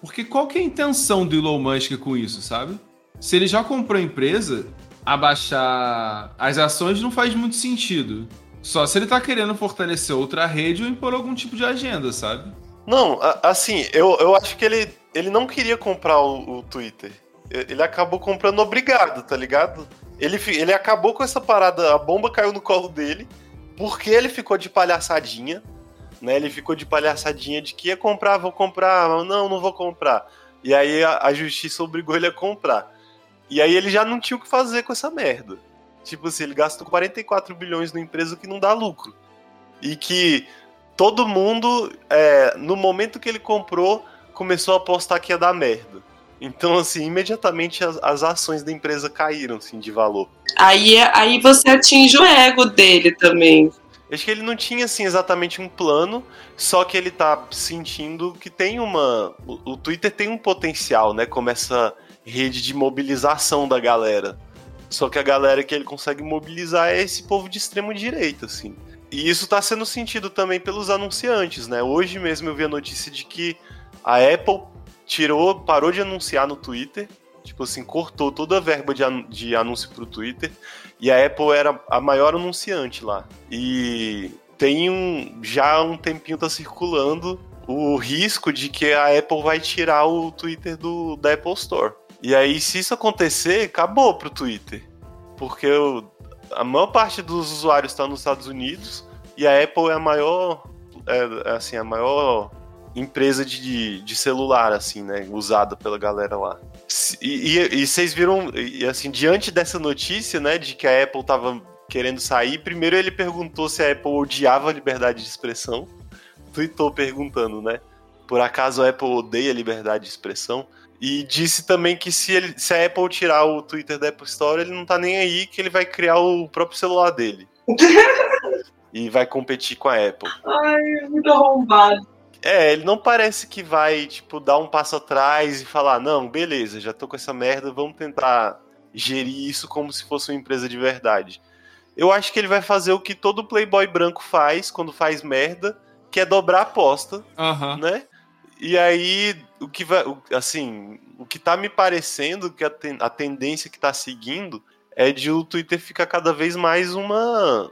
Porque qual que é a intenção do Elon Musk com isso, sabe? Se ele já comprou a empresa, abaixar as ações não faz muito sentido. Só se ele tá querendo fortalecer outra rede ou impor algum tipo de agenda, sabe? Não, assim, eu, eu acho que ele, ele não queria comprar o, o Twitter. Ele acabou comprando obrigado, tá ligado? Ele, ele acabou com essa parada, a bomba caiu no colo dele, porque ele ficou de palhaçadinha, né? Ele ficou de palhaçadinha de que ia comprar, vou comprar, não, não vou comprar. E aí a, a justiça obrigou ele a comprar. E aí ele já não tinha o que fazer com essa merda. Tipo assim, ele gastou 44 bilhões numa empresa que não dá lucro. E que todo mundo, é, no momento que ele comprou, começou a apostar que ia dar merda. Então, assim, imediatamente as, as ações da empresa caíram, assim, de valor. Aí, aí você atinge o ego dele também. Acho que ele não tinha, assim, exatamente um plano, só que ele tá sentindo que tem uma... O, o Twitter tem um potencial, né, como essa rede de mobilização da galera. Só que a galera que ele consegue mobilizar é esse povo de extrema direita, assim. E isso tá sendo sentido também pelos anunciantes, né? Hoje mesmo eu vi a notícia de que a Apple tirou, parou de anunciar no Twitter Tipo assim, cortou toda a verba de, anu- de anúncio pro Twitter. E a Apple era a maior anunciante lá. E tem um. Já há um tempinho tá circulando o risco de que a Apple vai tirar o Twitter do, da Apple Store. E aí, se isso acontecer, acabou pro Twitter. Porque o- a maior parte dos usuários está nos Estados Unidos e a Apple é a maior. É, é, assim, a maior empresa de, de celular, assim, né? Usada pela galera lá. E, e- e vocês viram, e, assim, diante dessa notícia, né, de que a Apple tava querendo sair, primeiro ele perguntou se a Apple odiava a liberdade de expressão. Tweetou perguntando, né? Por acaso a Apple odeia a liberdade de expressão? E disse também que se, ele, se a Apple tirar o Twitter da Apple Store, ele não tá nem aí, que ele vai criar o próprio celular dele. <laughs> e vai competir com a Apple. Ai, muito arrombado. É, ele não parece que vai, tipo, dar um passo atrás e falar, não, beleza, já tô com essa merda, vamos tentar gerir isso como se fosse uma empresa de verdade. Eu acho que ele vai fazer o que todo playboy branco faz quando faz merda, que é dobrar a aposta, né? E aí, o que vai, assim, o que tá me parecendo que a, ten- a tendência que tá seguindo é de o Twitter ficar cada vez mais uma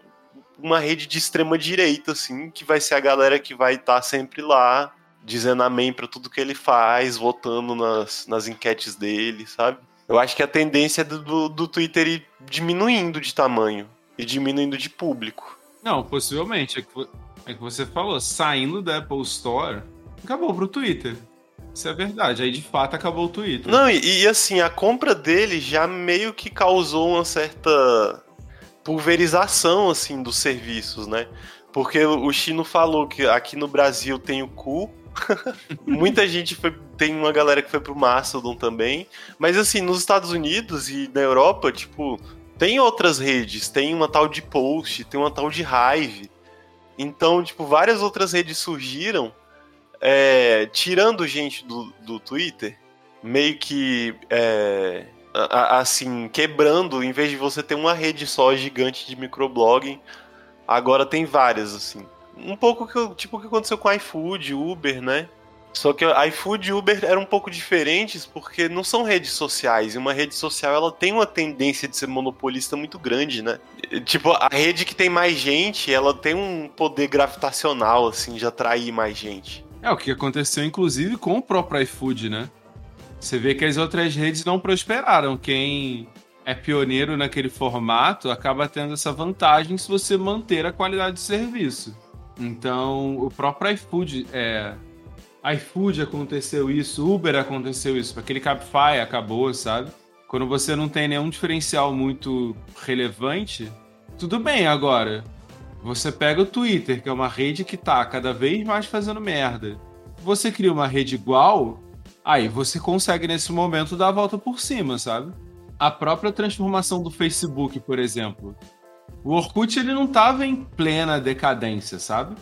uma rede de extrema direita, assim, que vai ser a galera que vai estar sempre lá, dizendo amém pra tudo que ele faz, votando nas, nas enquetes dele, sabe? Eu acho que a tendência é do, do, Twitter ir diminuindo de tamanho e diminuindo de público. Não, possivelmente. É que, é que você falou, saindo da Apple Store, acabou pro Twitter. Isso é verdade. Aí de fato acabou o Twitter. Não, e, e, assim, a compra dele já meio que causou uma certa pulverização assim dos serviços, né? Porque o Chino falou que aqui no Brasil tem o cu. <laughs> Muita gente foi. Tem uma galera que foi pro Mastodon também. Mas assim, nos Estados Unidos e na Europa, tipo, tem outras redes. Tem uma tal de Post, tem uma tal de Hive. Então, tipo, várias outras redes surgiram, é, tirando gente do, do Twitter, meio que. é, a- a- assim, quebrando, em vez de você ter uma rede só gigante de microblogging, agora tem várias, assim. Um pouco que, tipo o que aconteceu com iFood, Uber, né? Só que iFood e Uber eram um pouco diferentes porque não são redes sociais. E uma rede social ela tem uma tendência de ser monopolista muito grande, né? Tipo, a rede que tem mais gente, ela tem um poder gravitacional, assim, de atrair mais gente. É o que aconteceu, inclusive, com o próprio iFood, né? Você vê que as outras redes não prosperaram. Quem é pioneiro naquele formato acaba tendo essa vantagem se você manter a qualidade de serviço. Então, o próprio iFood é. iFood aconteceu isso, Uber aconteceu isso, aquele Cabify acabou, sabe? Quando você não tem nenhum diferencial muito relevante, tudo bem agora. Você pega o Twitter, que é uma rede que tá cada vez mais fazendo merda. Você cria uma rede igual, aí você consegue nesse momento dar a volta por cima, sabe? A própria transformação do Facebook, por exemplo. O Orkut ele não tava em plena decadência, sabe?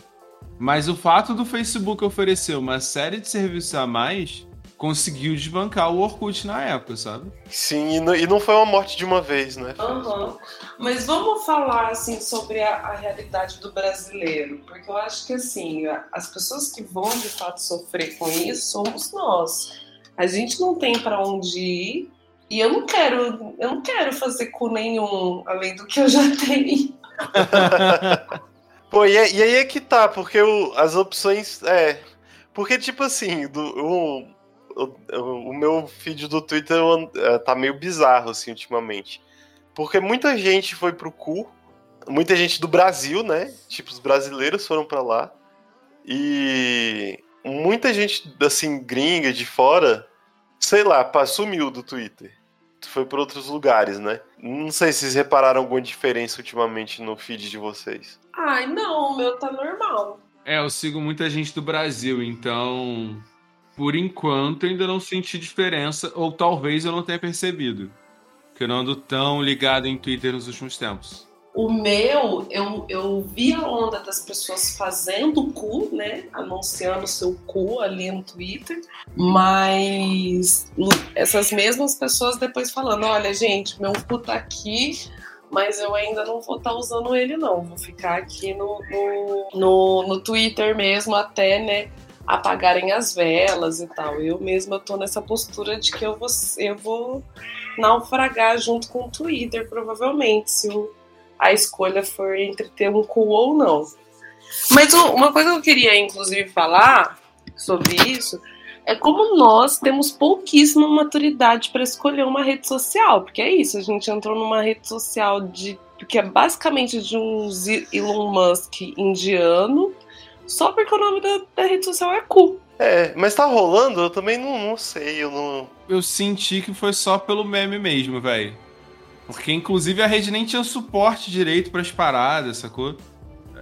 Mas o fato do Facebook oferecer uma série de serviços a mais conseguiu desbancar o Orkut na época, sabe? Sim, e não, e não foi uma morte de uma vez, né? Aham. Mas vamos falar assim sobre a, a realidade do brasileiro, porque eu acho que assim as pessoas que vão de fato sofrer com isso somos nós. A gente não tem para onde ir e eu não quero, eu não quero fazer cu nenhum além do que eu já tenho. <laughs> Pô, e, é- e aí é que tá, porque o- as opções. É. Porque, tipo assim, do, o, o, o meu feed do Twitter é, tá meio bizarro, assim, ultimamente. Porque muita gente foi pro cu, muita gente do Brasil, né? Tipo, os brasileiros foram pra lá. E muita gente, assim, gringa de fora, sei lá, sumiu do Twitter. Foi pra outros lugares, né? Não sei se vocês repararam alguma diferença ultimamente no feed de vocês. Ai, não, o meu tá normal. É, eu sigo muita gente do Brasil, então por enquanto ainda não senti diferença, ou talvez eu não tenha percebido. Que eu não ando tão ligado em Twitter nos últimos tempos. O meu, eu, eu vi a onda das pessoas fazendo cu, né? Anunciando seu cu ali no Twitter, mas essas mesmas pessoas depois falando: olha, gente, meu cu tá aqui, mas eu ainda não vou estar usando ele, não. Vou ficar aqui no, no, no, no Twitter mesmo até, né? Apagarem as velas e tal. Eu mesma tô nessa postura de que eu vou, eu vou naufragar junto com o Twitter, provavelmente, se o, a escolha for entre ter um cu ou não. Mas uma coisa que eu queria, inclusive, falar sobre isso é como nós temos pouquíssima maturidade para escolher uma rede social, porque é isso, a gente entrou numa rede social de que é basicamente de um Elon Musk indiano, só porque o nome da, da rede social é cu. É, mas tá rolando? Eu também não, não sei, eu não. Eu senti que foi só pelo meme mesmo, velho. Porque, inclusive, a rede nem tinha suporte direito pras paradas, sacou?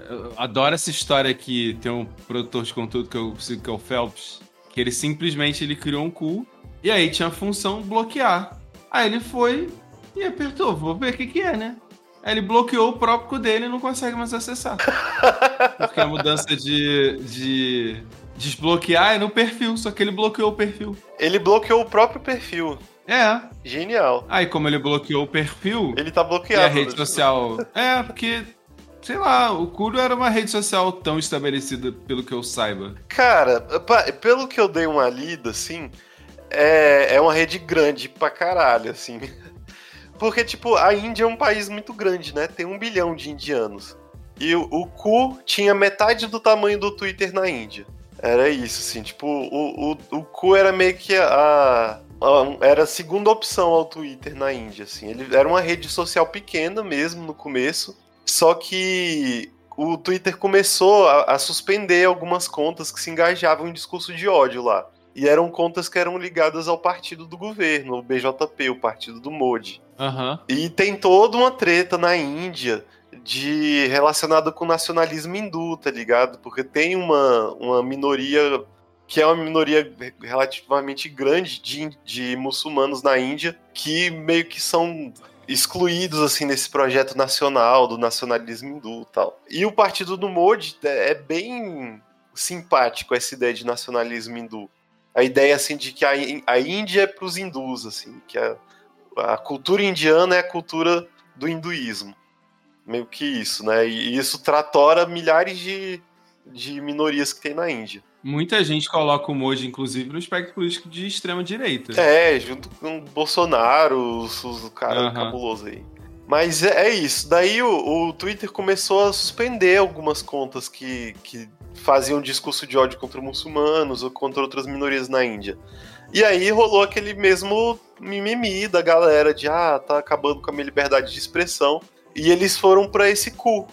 Eu adoro essa história que tem um produtor de conteúdo que eu sigo, que é o Phelps, que ele simplesmente ele criou um cu e aí tinha a função bloquear. Aí ele foi e apertou, vou ver o que que é, né? Ele bloqueou o próprio dele e não consegue mais acessar. <laughs> Porque a mudança de, de desbloquear é no perfil, só que ele bloqueou o perfil. Ele bloqueou o próprio perfil. É, Genial. Aí, como ele bloqueou o perfil Ele tá e bloqueado. a rede social. É, porque, sei lá, o Curo era uma rede social tão estabelecida, pelo que eu saiba. Cara, pelo que eu dei uma lida, assim, é, é uma rede grande pra caralho, assim. Porque, tipo, a Índia é um país muito grande, né? Tem um bilhão de indianos. E o, o cu tinha metade do tamanho do Twitter na Índia. Era isso, assim, tipo, o, o, o cu era meio que a, a- Era a segunda opção ao Twitter na Índia, assim. Ele era uma rede social pequena mesmo no começo. Só que o Twitter começou a, a suspender algumas contas que se engajavam em discurso de ódio lá. E eram contas que eram ligadas ao partido do governo, o BJP, o partido do Modi. Aham. E tem toda uma treta na Índia de relacionada com o nacionalismo hindu, tá ligado? Porque tem uma, uma minoria que é uma minoria relativamente grande de, de muçulmanos na Índia que meio que são excluídos assim nesse projeto nacional do nacionalismo hindu e tal. E o partido do Modi é é bem simpático essa ideia de nacionalismo hindu. A ideia assim de que a, a Índia é para os hindus assim, que a, a cultura indiana é a cultura do hinduísmo. Meio que isso, né? E isso tratora milhares de, de minorias que tem na Índia. Muita gente coloca o Moji, inclusive, no espectro político de extrema direita. É, junto com o Bolsonaro, os, os- o cara Aham. cabuloso aí. Mas é, é isso. Daí o, o Twitter começou a suspender algumas contas que, que faziam discurso de ódio contra muçulmanos ou contra outras minorias na Índia. E aí rolou aquele mesmo mimimi da galera de ah, tá acabando com a minha liberdade de expressão. E eles foram pra esse cu,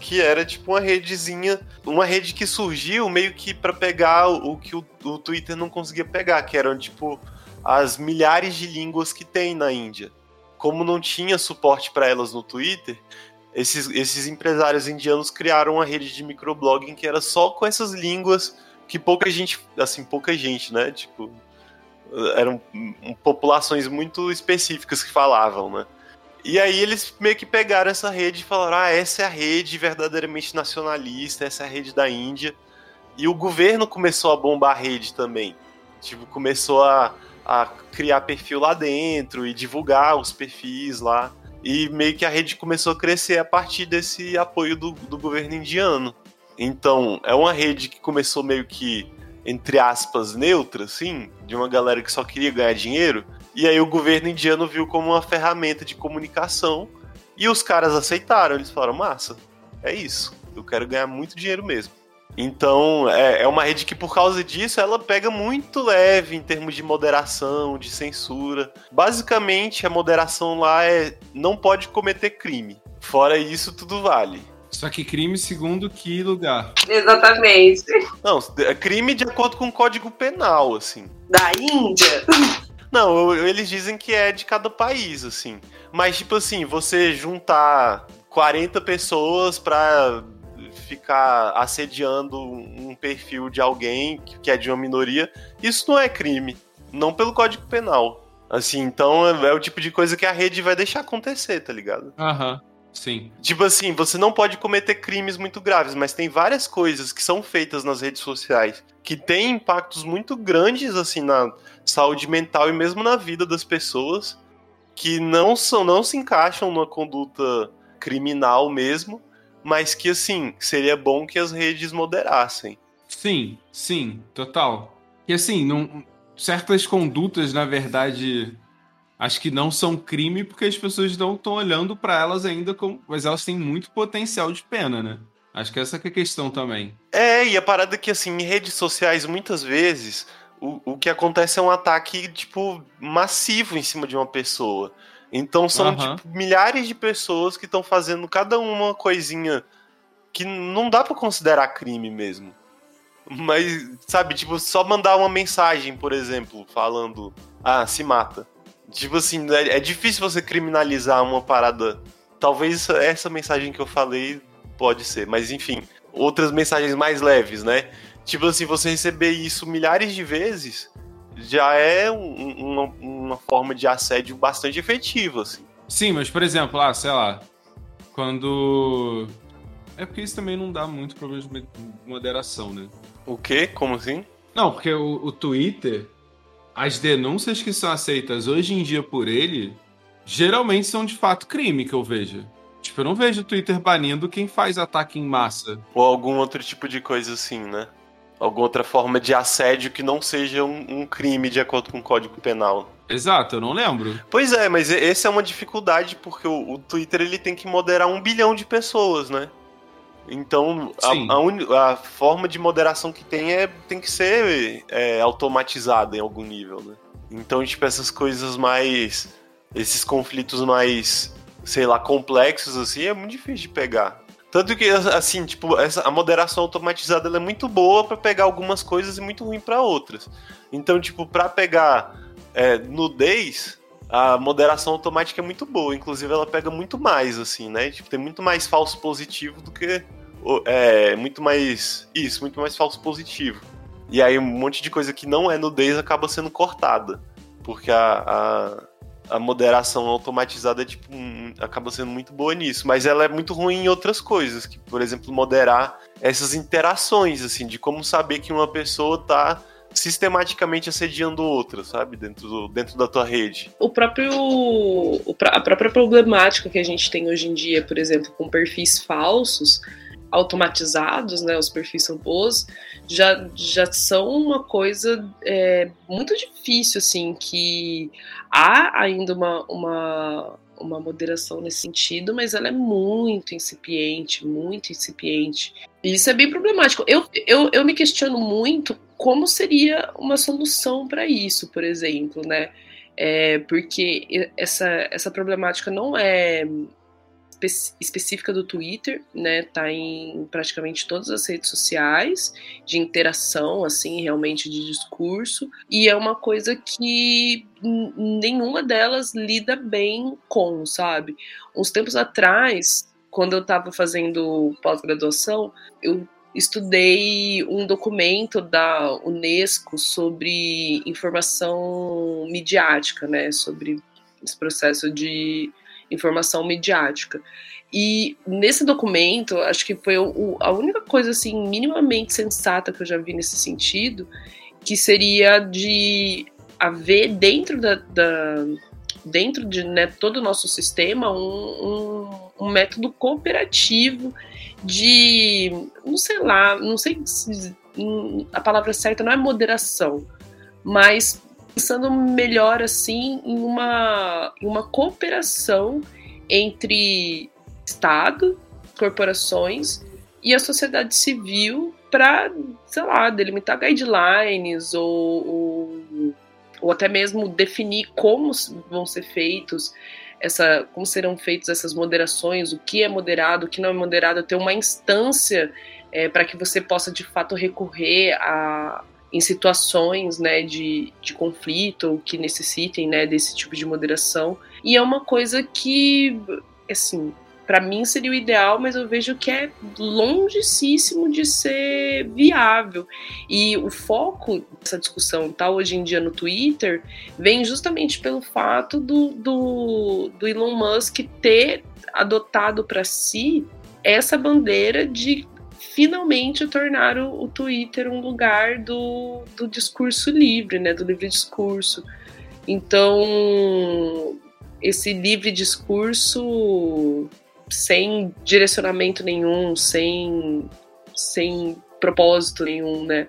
que era tipo uma redezinha, uma rede que surgiu meio que pra pegar o, que o, o Twitter não conseguia pegar, que eram tipo as milhares de línguas que tem na Índia. Como não tinha suporte pra elas no Twitter, esses, esses empresários indianos criaram uma rede de microblogging que era só com essas línguas que pouca gente, assim, pouca gente, né? Tipo, eram populações muito específicas que falavam, né? E aí eles meio que pegaram essa rede e falaram: ah, essa é a rede verdadeiramente nacionalista, essa é a rede da Índia. E o governo começou a bombar a rede também. Tipo, começou a, a criar perfil lá dentro e divulgar os perfis lá. E meio que a rede começou a crescer a partir desse apoio do, do governo indiano. Então, é uma rede que começou meio que, entre aspas, neutra, assim, de uma galera que só queria ganhar dinheiro. E aí o governo indiano viu como uma ferramenta de comunicação e os caras aceitaram. Eles falaram: massa, é isso, eu quero ganhar muito dinheiro mesmo. Então é, é uma rede que, por causa disso, ela pega muito leve em termos de moderação, de censura. Basicamente, a moderação lá é não pode cometer crime. Fora isso, tudo vale. Só que crime segundo que lugar? Exatamente. Não, é crime de acordo com o Código Penal, assim. Da Índia? Não, eles dizem que é de cada país, assim. Mas, tipo assim, você juntar 40 pessoas pra ficar assediando um perfil de alguém que que é de uma minoria, isso não é crime. Não pelo Código Penal. Assim, então é, é o tipo de coisa que a rede vai deixar acontecer, tá ligado? Aham, sim. Tipo assim, você não pode cometer crimes muito graves, mas tem várias coisas que são feitas nas redes sociais que têm impactos muito grandes, assim, na saúde mental e mesmo na vida das pessoas, que não são, não se encaixam numa conduta criminal mesmo, mas que, assim, seria bom que as redes moderassem. Sim, sim, total. E assim, não, certas condutas, na verdade, acho que não são crime porque as pessoas não estão olhando para elas ainda como. Mas elas têm muito potencial de pena, né? Acho que essa que é a questão também. É, e a parada é que, assim, em redes sociais, muitas vezes, o, o que acontece é um ataque, tipo, massivo em cima de uma pessoa. Então são, Aham. tipo, milhares de pessoas que estão fazendo cada uma coisinha que não dá pra considerar crime mesmo. Mas, sabe, tipo, só mandar uma mensagem, por exemplo, falando, ah, se mata. Tipo assim, é, é difícil você criminalizar uma parada. Talvez essa mensagem que eu falei pode ser, mas enfim, outras mensagens mais leves, né? Tipo assim, você receber isso milhares de vezes já é um- uma, uma forma de assédio bastante efetiva, assim. Sim, mas por exemplo, ah, sei lá, quando. É porque isso também não dá muito problema de moderação, né? O quê? Como assim? Não, porque o, o Twitter, as denúncias que são aceitas hoje em dia por ele, geralmente são de fato crime que eu vejo. Tipo, eu não vejo o Twitter banindo quem faz ataque em massa. Ou algum outro tipo de coisa assim, né? Alguma outra forma de assédio que não seja um, um crime de acordo com o Código Penal. Exato, eu não lembro. Pois é, mas essa é uma dificuldade porque o, o Twitter ele tem que moderar um bilhão de pessoas, né? Então a, a uni- a forma de moderação que tem é tem que ser é, automatizada em algum nível, né? Então tipo essas coisas mais esses conflitos mais sei lá complexos assim é muito difícil de pegar. Tanto que assim tipo essa, a moderação automatizada ela é muito boa pra pegar algumas coisas e muito ruim pra outras. Então tipo pra pegar é, nudez, a moderação automática é muito boa. Inclusive, ela pega muito mais, assim, né? Tipo, tem muito mais falso positivo do que. É, muito mais. Isso, muito mais falso positivo. E aí, um monte de coisa que não é nudez acaba sendo cortada. Porque a. a... a moderação automatizada é, tipo, um- acaba sendo muito boa nisso, mas ela é muito ruim em outras coisas, que, por exemplo, moderar essas interações, assim, de como saber que uma pessoa tá sistematicamente assediando outra, sabe? Dentro, do- dentro da tua rede. O próprio. a própria problemática que a gente tem hoje em dia, por exemplo, com perfis falsos, automatizados, né? Os perfis robôs, já, já são uma coisa é, muito difícil, assim, que há ainda uma, uma, uma moderação nesse sentido, mas ela é muito incipiente, muito incipiente. E isso é bem problemático. Eu, eu, eu me questiono muito como seria uma solução para isso, por exemplo, né? É, porque essa, essa problemática não é espe- específica do Twitter, né? Tá em praticamente todas as redes sociais de interação, assim, realmente de discurso, e é uma coisa que nenhuma delas lida bem com, sabe? Uns tempos atrás, quando eu estava fazendo pós-graduação, eu estudei um documento da Unesco sobre informação midiática, né? Sobre esse processo de informação midiática. E nesse documento, acho que foi o- a única coisa assim minimamente sensata que eu já vi nesse sentido, que seria de haver dentro da, da- dentro de né, todo o nosso sistema um, um- um método cooperativo de não sei lá, não sei se a palavra certa não é moderação, mas pensando melhor assim em uma, em uma cooperação entre Estado, corporações e a sociedade civil para, sei lá, delimitar guidelines ou, ou, ou até mesmo definir como vão ser feitos essa, como serão feitas essas moderações, o que é moderado, o que não é moderado, ter uma instância é, para que você possa de fato recorrer a em situações né, de, de conflito ou que necessitem né, desse tipo de moderação. E é uma coisa que, assim, para mim seria o ideal, mas eu vejo que é longíssimo de ser viável. E o foco dessa discussão tá hoje em dia no Twitter vem justamente pelo fato do, do, do Elon Musk ter adotado para si essa bandeira de finalmente tornar o, o, Twitter um lugar do, do discurso livre, né, do livre discurso. Então, esse livre discurso sem direcionamento nenhum, sem, sem propósito nenhum, né?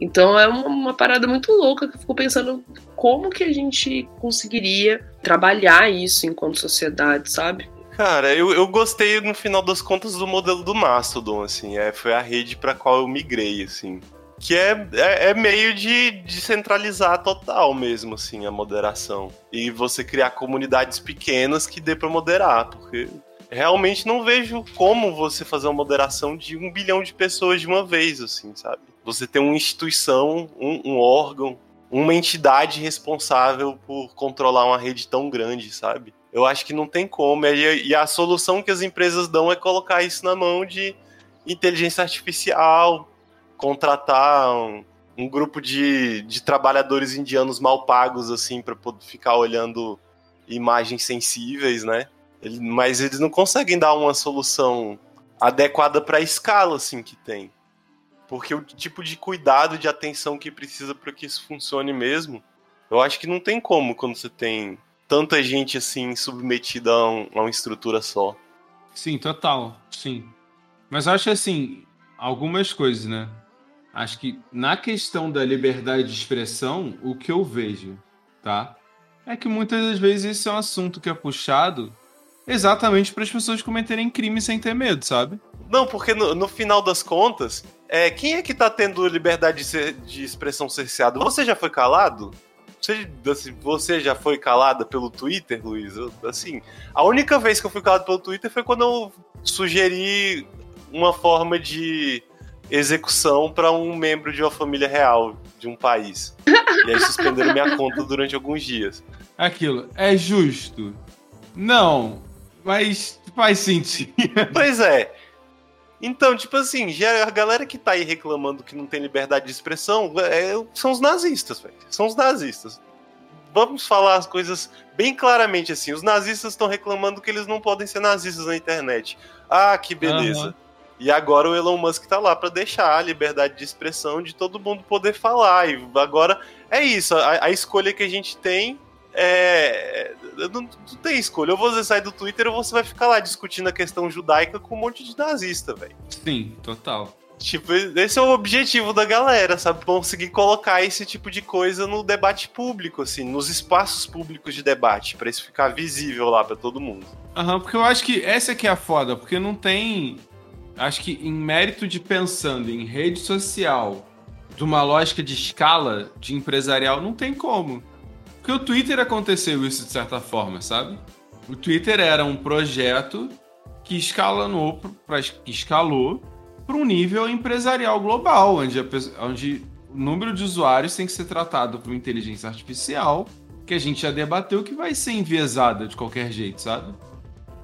Então é uma, uma, parada muito louca que eu fico pensando como que a gente conseguiria trabalhar isso enquanto sociedade, sabe? Cara, eu, eu gostei no final das contas do modelo do Mastodon, assim, é, foi a rede para qual eu migrei, assim. Que é, é, é, meio de descentralizar total mesmo, assim, a moderação. E você criar comunidades pequenas que dê pra moderar, porque realmente não vejo como você fazer uma moderação de um bilhão de pessoas de uma vez, assim, sabe? Você tem uma instituição, um, um órgão, uma entidade responsável por controlar uma rede tão grande, sabe? Eu acho que não tem como. E a solução que as empresas dão é colocar isso na mão de inteligência artificial, contratar um, um grupo de, de trabalhadores indianos mal pagos, assim, para poder ficar olhando imagens sensíveis, né? Mas eles não conseguem dar uma solução adequada para a escala, assim, que tem. Porque o tipo de cuidado, de atenção que precisa para que isso funcione mesmo, eu acho que não tem como quando você tem tanta gente assim submetida a, um, a uma estrutura só. Sim, total, sim. Mas acho assim, algumas coisas, né? Acho que na questão da liberdade de expressão, o que eu vejo, tá? É que muitas das vezes esse é um assunto que é puxado exatamente para as pessoas cometerem crime sem ter medo, sabe? Não, porque no, no final das contas, é, quem é que tá tendo liberdade de, ser, de expressão cerceada? Você já foi calado? Você, assim, você já foi calada pelo Twitter, Luiz? Assim, a única vez que eu fui calado pelo Twitter foi quando eu sugeri uma forma de execução para um membro de uma família real de um país. E aí suspenderam minha conta durante alguns dias. Aquilo, é justo? Não, mas faz sentido. <laughs> Pois é. Então, tipo assim, já a galera que tá aí reclamando que não tem liberdade de expressão é, são os nazistas, velho. São os nazistas. Vamos falar as coisas bem claramente assim. Os nazistas estão reclamando que eles não podem ser nazistas na internet. Ah, que beleza. Uhum. E agora o Elon Musk tá lá para deixar a liberdade de expressão de todo mundo poder falar. E agora é isso. A, a escolha que a gente tem é, não, não, tem escolha. Ou você sai do Twitter ou você vai ficar lá discutindo a questão judaica com um monte de nazista, velho. Sim, total. Tipo, esse é o objetivo da galera, sabe? Conseguir colocar esse tipo de coisa no debate público, assim, nos espaços públicos de debate, para isso ficar visível lá para todo mundo. Aham, uhum, porque eu acho que essa é que é a foda, porque não tem. Acho que em mérito de pensando em rede social, de uma lógica de escala de empresarial, não tem como. Porque o Twitter aconteceu isso de certa forma, sabe? O Twitter era um projeto que escalou para escalou para um nível empresarial global, onde, a, onde o número de usuários tem que ser tratado por inteligência artificial, que a gente já debateu que vai ser enviesada de qualquer jeito, sabe?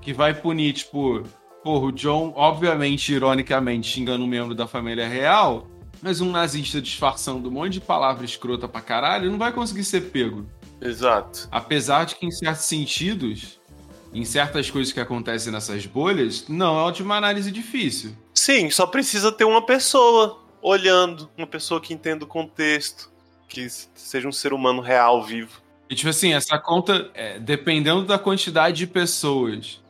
Que vai punir, tipo, porra, o John, obviamente, ironicamente, xingando um membro da família real, mas um nazista disfarçando um monte de palavra escrota pra caralho não vai conseguir ser pego. Exato. Apesar de que, em certos sentidos, em certas coisas que acontecem nessas bolhas, não é de uma análise difícil. Sim, só precisa ter uma pessoa olhando, uma pessoa que entenda o contexto, que seja um ser humano real, vivo. E tipo assim, essa conta, é, dependendo da quantidade de pessoas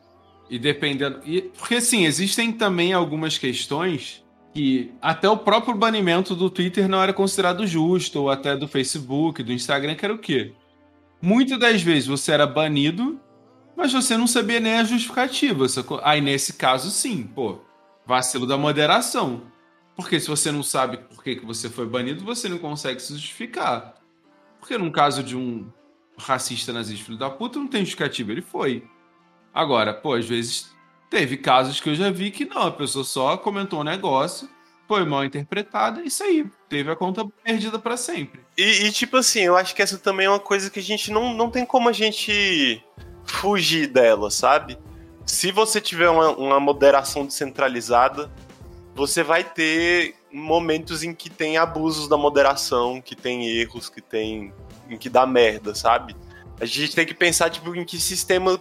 e dependendo. E, porque assim, existem também algumas questões que até o próprio banimento do Twitter não era considerado justo, ou até do Facebook, do Instagram, que era o quê? Muitas das vezes você era banido, mas você não sabia nem a justificativa. Aí nesse caso, sim, pô, vacilo da moderação. Porque se você não sabe por que, que você foi banido, você não consegue se justificar. Porque num caso de um racista nazista filho da puta, não tem justificativa, ele foi. Agora, pô, às vezes teve casos que eu já vi que não, a pessoa só comentou um negócio foi mal interpretada, isso aí. Teve a conta perdida para sempre. E, e, tipo assim, eu acho que essa também é uma coisa que a gente não, não tem como a gente fugir dela, sabe? Se você tiver uma, uma moderação descentralizada, você vai ter momentos em que tem abusos da moderação, que tem erros, que tem. em que dá merda, sabe? A gente tem que pensar, tipo, em que sistema.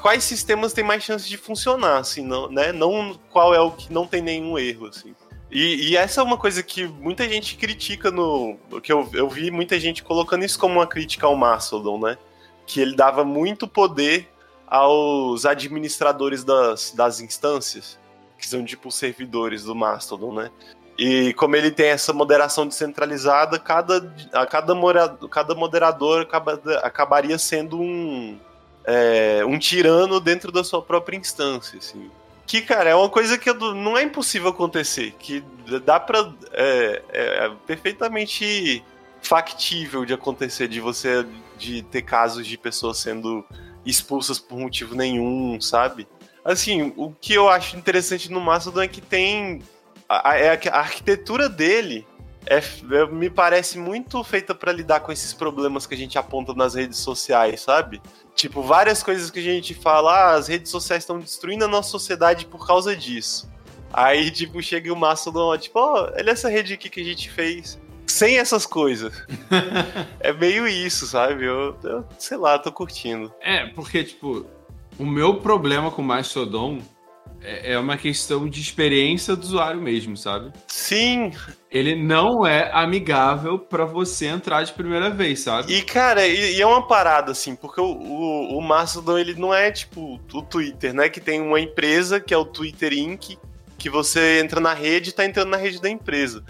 Quais sistemas têm mais chance de funcionar, assim, não, né? Não qual é o que não tem nenhum erro, assim. E, e, essa é uma coisa que muita gente critica no. que eu, eu vi muita gente colocando isso como uma crítica ao Mastodon, né? Que ele dava muito poder aos administradores das, das instâncias, que são tipo os servidores do Mastodon, né? E como ele tem essa moderação descentralizada, cada, a cada, moderador, cada moderador acaba, acabaria sendo um, é, um tirano dentro da sua própria instância, assim. Que, cara, é uma coisa que não é impossível acontecer, que dá pra... É, é, é perfeitamente factível de acontecer, de você de ter casos de pessoas sendo expulsas por motivo nenhum, sabe? Assim, o que eu acho interessante no Mastodon é que tem a, a, é a arquitetura dele é, é, me parece muito feita para lidar com esses problemas que a gente aponta nas redes sociais, sabe? Tipo, várias coisas que a gente fala, ah, as redes sociais estão destruindo a nossa sociedade por causa disso. Aí, tipo, chega o Mastodon, tipo, ó, oh, olha essa rede aqui que a gente fez sem essas coisas. <laughs> é meio isso, sabe? Eu, eu, sei lá, tô curtindo. É, porque, tipo, o meu problema com o Mastodon é, é uma questão de experiência do usuário mesmo, sabe? Sim. Ele não é amigável para você entrar de primeira vez, sabe? E, cara, e, e é uma parada, assim, porque o, o, o, Mastodon, ele não é tipo o Twitter, né? Que tem uma empresa, que é o Twitter Inc., que você entra na rede e tá entrando na rede da empresa.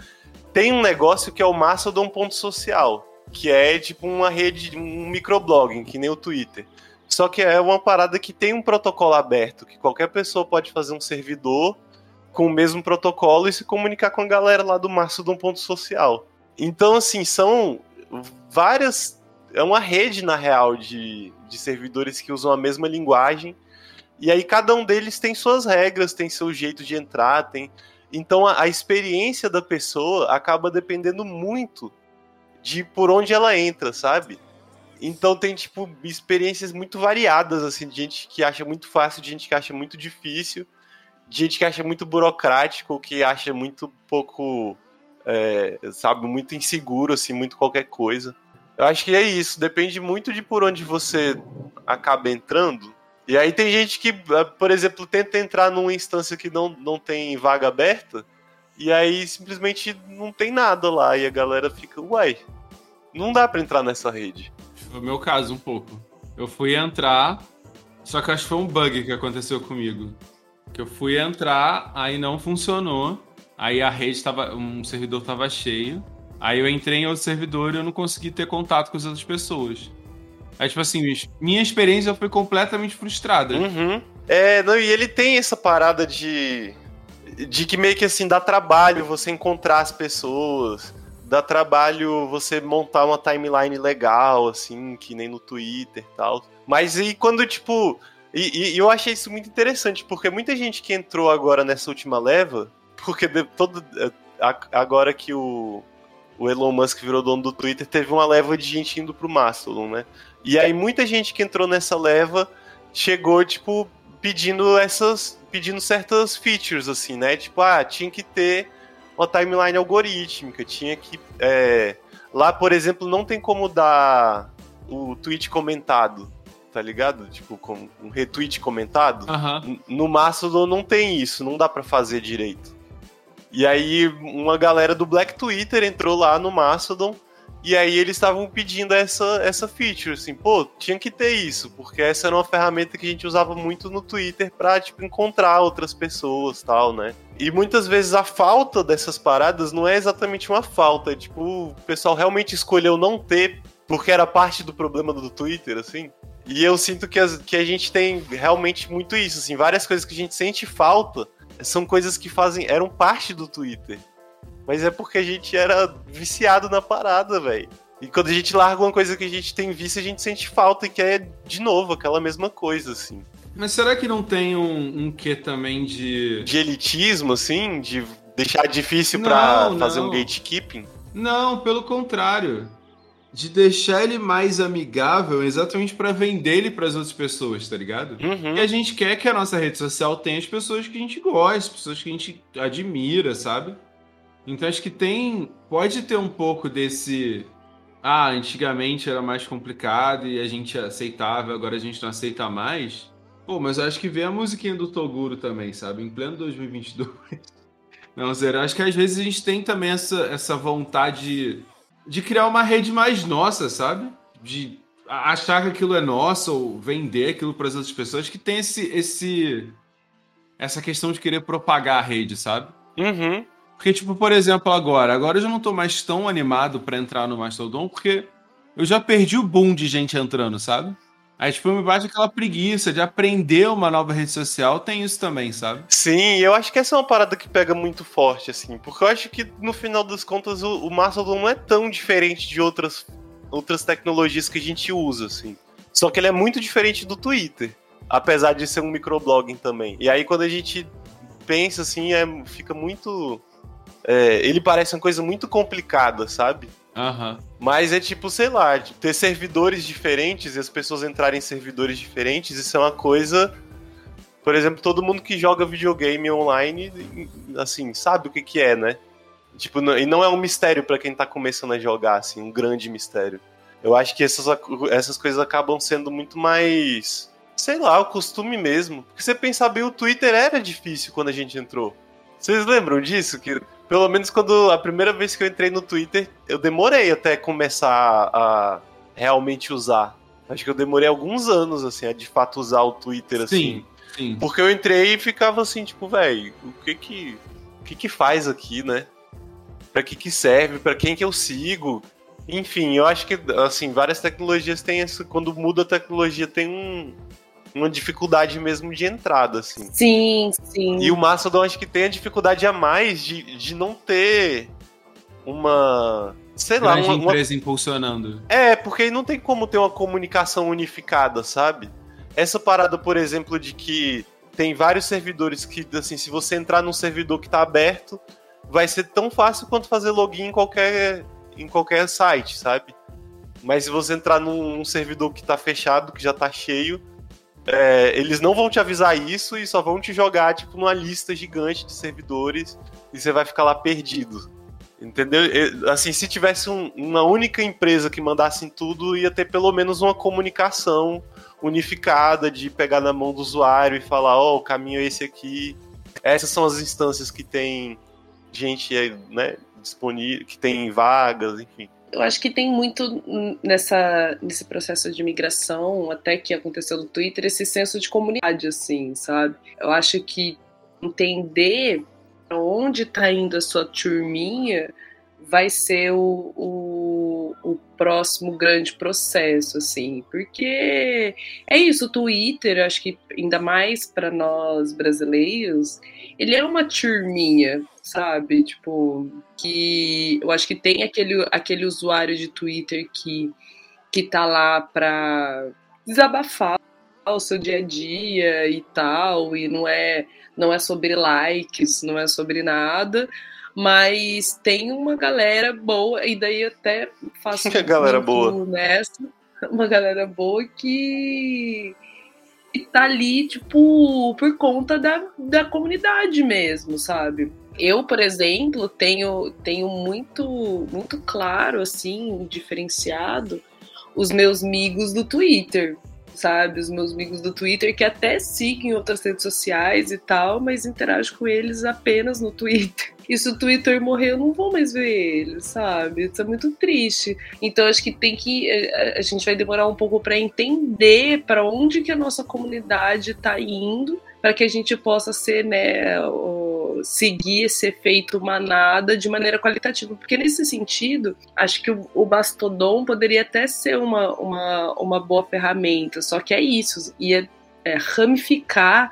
Tem um negócio que é o Mastodon.social, que é tipo uma rede, um microblogging, que nem o Twitter. Só que é uma parada que tem um protocolo aberto, que qualquer pessoa pode fazer um servidor com o mesmo protocolo e se comunicar com a galera lá do Mastodon.social. Então, assim, são várias. É uma rede, na real, de, de servidores que usam a mesma linguagem. E aí cada um deles tem suas regras, tem seu jeito de entrar, tem. Então a, a experiência da pessoa acaba dependendo muito de por onde ela entra, sabe? Então tem, tipo, experiências muito variadas, assim, de gente que acha muito fácil, de gente que acha muito difícil, de gente que acha muito burocrático, que acha muito pouco, é, sabe, muito inseguro, assim, muito qualquer coisa. Eu acho que é isso, depende muito de por onde você acaba entrando. E aí tem gente que, é, por exemplo, tenta entrar numa instância que não, não tem vaga aberta, e aí simplesmente não tem nada lá, e a galera fica, uai, não dá para entrar nessa rede. Foi o meu caso um pouco. Eu fui entrar, só que acho que foi um bug que aconteceu comigo. Que eu fui entrar, aí não funcionou. Aí a rede tava. Um servidor tava cheio. Aí eu entrei em outro servidor e eu não consegui ter contato com as outras pessoas. Aí, tipo assim, minha experiência foi completamente frustrada. Uhum. É, não, e ele tem essa parada de. De que meio que assim dá trabalho você encontrar as pessoas dá trabalho você montar uma timeline legal, assim, que nem no Twitter e tal. Mas e quando, tipo. E, e, eu achei isso muito interessante, porque muita gente que entrou agora nessa última leva, porque de, todo, é, agora que o, o Elon Musk virou dono do Twitter, teve uma leva de gente indo pro Mastodon, né? E aí muita gente que entrou nessa leva chegou, tipo, pedindo essas. pedindo certas features, assim, né? Tipo, ah, tinha que ter uma timeline algorítmica. Tinha que. É, lá, por exemplo, não tem como dar o tweet comentado, tá ligado? Tipo, com um retweet comentado. Uhum. No Mastodon não tem isso, não dá para fazer direito. E aí, uma galera do Black Twitter entrou lá no Mastodon e aí eles estavam pedindo essa, essa feature, assim, pô, tinha que ter isso, porque essa era uma ferramenta que a gente usava muito no Twitter pra, tipo, encontrar outras pessoas tal, né? E muitas vezes a falta dessas paradas não é exatamente uma falta, é, tipo, o pessoal realmente escolheu não ter porque era parte do problema do Twitter, assim. E eu sinto que, as, que a gente tem realmente muito isso, assim, várias coisas que a gente sente falta são coisas que fazem eram parte do Twitter. Mas é porque a gente era viciado na parada, velho. E quando a gente larga uma coisa que a gente tem visto, a gente sente falta e quer de novo aquela mesma coisa, assim. Mas será que não tem um, um quê também de. De elitismo, assim? De deixar difícil para fazer um gatekeeping? Não, pelo contrário. De deixar ele mais amigável exatamente para vender ele para as outras pessoas, tá ligado? Uhum. E a gente quer que a nossa rede social tenha as pessoas que a gente gosta, pessoas que a gente admira, sabe? Então acho que tem. Pode ter um pouco desse. Ah, antigamente era mais complicado e a gente aceitava, agora a gente não aceita mais. Pô, mas acho que vê a musiquinha do Toguro também, sabe? Em pleno 2022. <laughs> Não, Zero, acho que às vezes a gente tem também essa, essa vontade de criar uma rede mais nossa, sabe? De achar que aquilo é nosso ou vender aquilo para as outras pessoas, que tem esse, esse essa questão de querer propagar a rede, sabe? Uhum. Porque, tipo, por exemplo, agora, agora eu já não tô mais tão animado para entrar no Mastodon, porque eu já perdi o boom de gente entrando, sabe? Aí, tipo, me bate aquela preguiça de aprender uma nova rede social, tem isso também, sabe? Sim, eu acho que essa é uma parada que pega muito forte, assim, porque eu acho que no final das contas o, o Mastodon não é tão diferente de outras, outras tecnologias que a gente usa, assim. Só que ele é muito diferente do Twitter, apesar de ser um microblogging também. E aí quando a gente pensa assim, é, fica muito. É, ele parece uma coisa muito complicada, sabe? Aham. Mas é tipo, sei lá, ter servidores diferentes e as pessoas entrarem em servidores diferentes, isso é uma coisa. Por exemplo, todo mundo que joga videogame online, assim, sabe o que, que é, né? Tipo, não- e não é um mistério pra quem tá começando a jogar, assim, um grande mistério. Eu acho que essas, essas coisas acabam sendo muito mais. Sei lá, o costume mesmo. Porque você pensar bem, o Twitter era difícil quando a gente entrou. Vocês lembram disso? Que pelo menos quando a primeira vez que eu entrei no Twitter, eu demorei até começar a realmente usar. Acho que eu demorei alguns anos, assim, a de fato usar o Twitter, assim. Sim, sim. Porque eu entrei e ficava assim, tipo, velho, o que que, o que que faz aqui, né? Pra que que serve? Pra quem que eu sigo? Enfim, eu acho que, assim, várias tecnologias têm isso. Quando muda a tecnologia, tem um, uma dificuldade mesmo de entrada, assim. Sim, sim. E o Mastodon acho que tem a dificuldade a mais de, de não ter uma. Sei lá, uma, uma- empresa impulsionando. É, porque não tem como ter uma comunicação unificada, sabe? Essa parada, por exemplo, de que tem vários servidores que, assim, se você entrar num servidor que tá aberto, vai ser tão fácil quanto fazer login em qualquer, em qualquer site, sabe? Mas se você entrar num, num servidor que tá fechado, que já tá cheio, é, eles não vão te avisar isso e só vão te jogar, tipo, numa lista gigante de servidores e você vai ficar lá perdido. Entendeu? Assim, se tivesse um- uma única empresa que mandasse em tudo, ia ter pelo menos uma comunicação unificada de pegar na mão do usuário e falar, ó, o caminho é esse aqui. Essas são as instâncias que tem gente né, disponível, que tem vagas, enfim. Eu acho que tem muito nessa, nesse processo de migração, até que aconteceu no Twitter, esse senso de comunidade, assim, sabe? Eu acho que entender onde tá indo a sua turminha vai ser o, o, o próximo grande processo, assim, porque é isso, o Twitter, acho que ainda mais para nós brasileiros, ele é uma turminha, sabe? Tipo, que eu acho que tem aquele, aquele usuário de Twitter que, que tá lá pra desabafar o seu dia a dia e tal, e não é, não é sobre likes, não é sobre nada, mas tem uma galera boa, e daí até faço <laughs> Que galera boa? nessa, uma galera boa que e tá ali, tipo, por conta da, da comunidade mesmo, sabe? Eu, por exemplo, tenho, tenho muito, muito claro, assim, diferenciado os meus amigos do Twitter, sabe? Os meus amigos do Twitter que até seguem outras redes sociais e tal, mas interajo com eles apenas no Twitter. <laughs> E se o Twitter morrer, eu não vou mais ver eles, sabe? Isso é muito triste. Então acho que tem que a, a gente vai demorar um pouco para entender para onde que a nossa comunidade está indo, para que a gente possa ser, né, o- seguir esse efeito manada de maneira qualitativa, porque nesse sentido, acho que o, o poderia até ser uma, uma, uma boa ferramenta, só que é isso, ia é, ramificar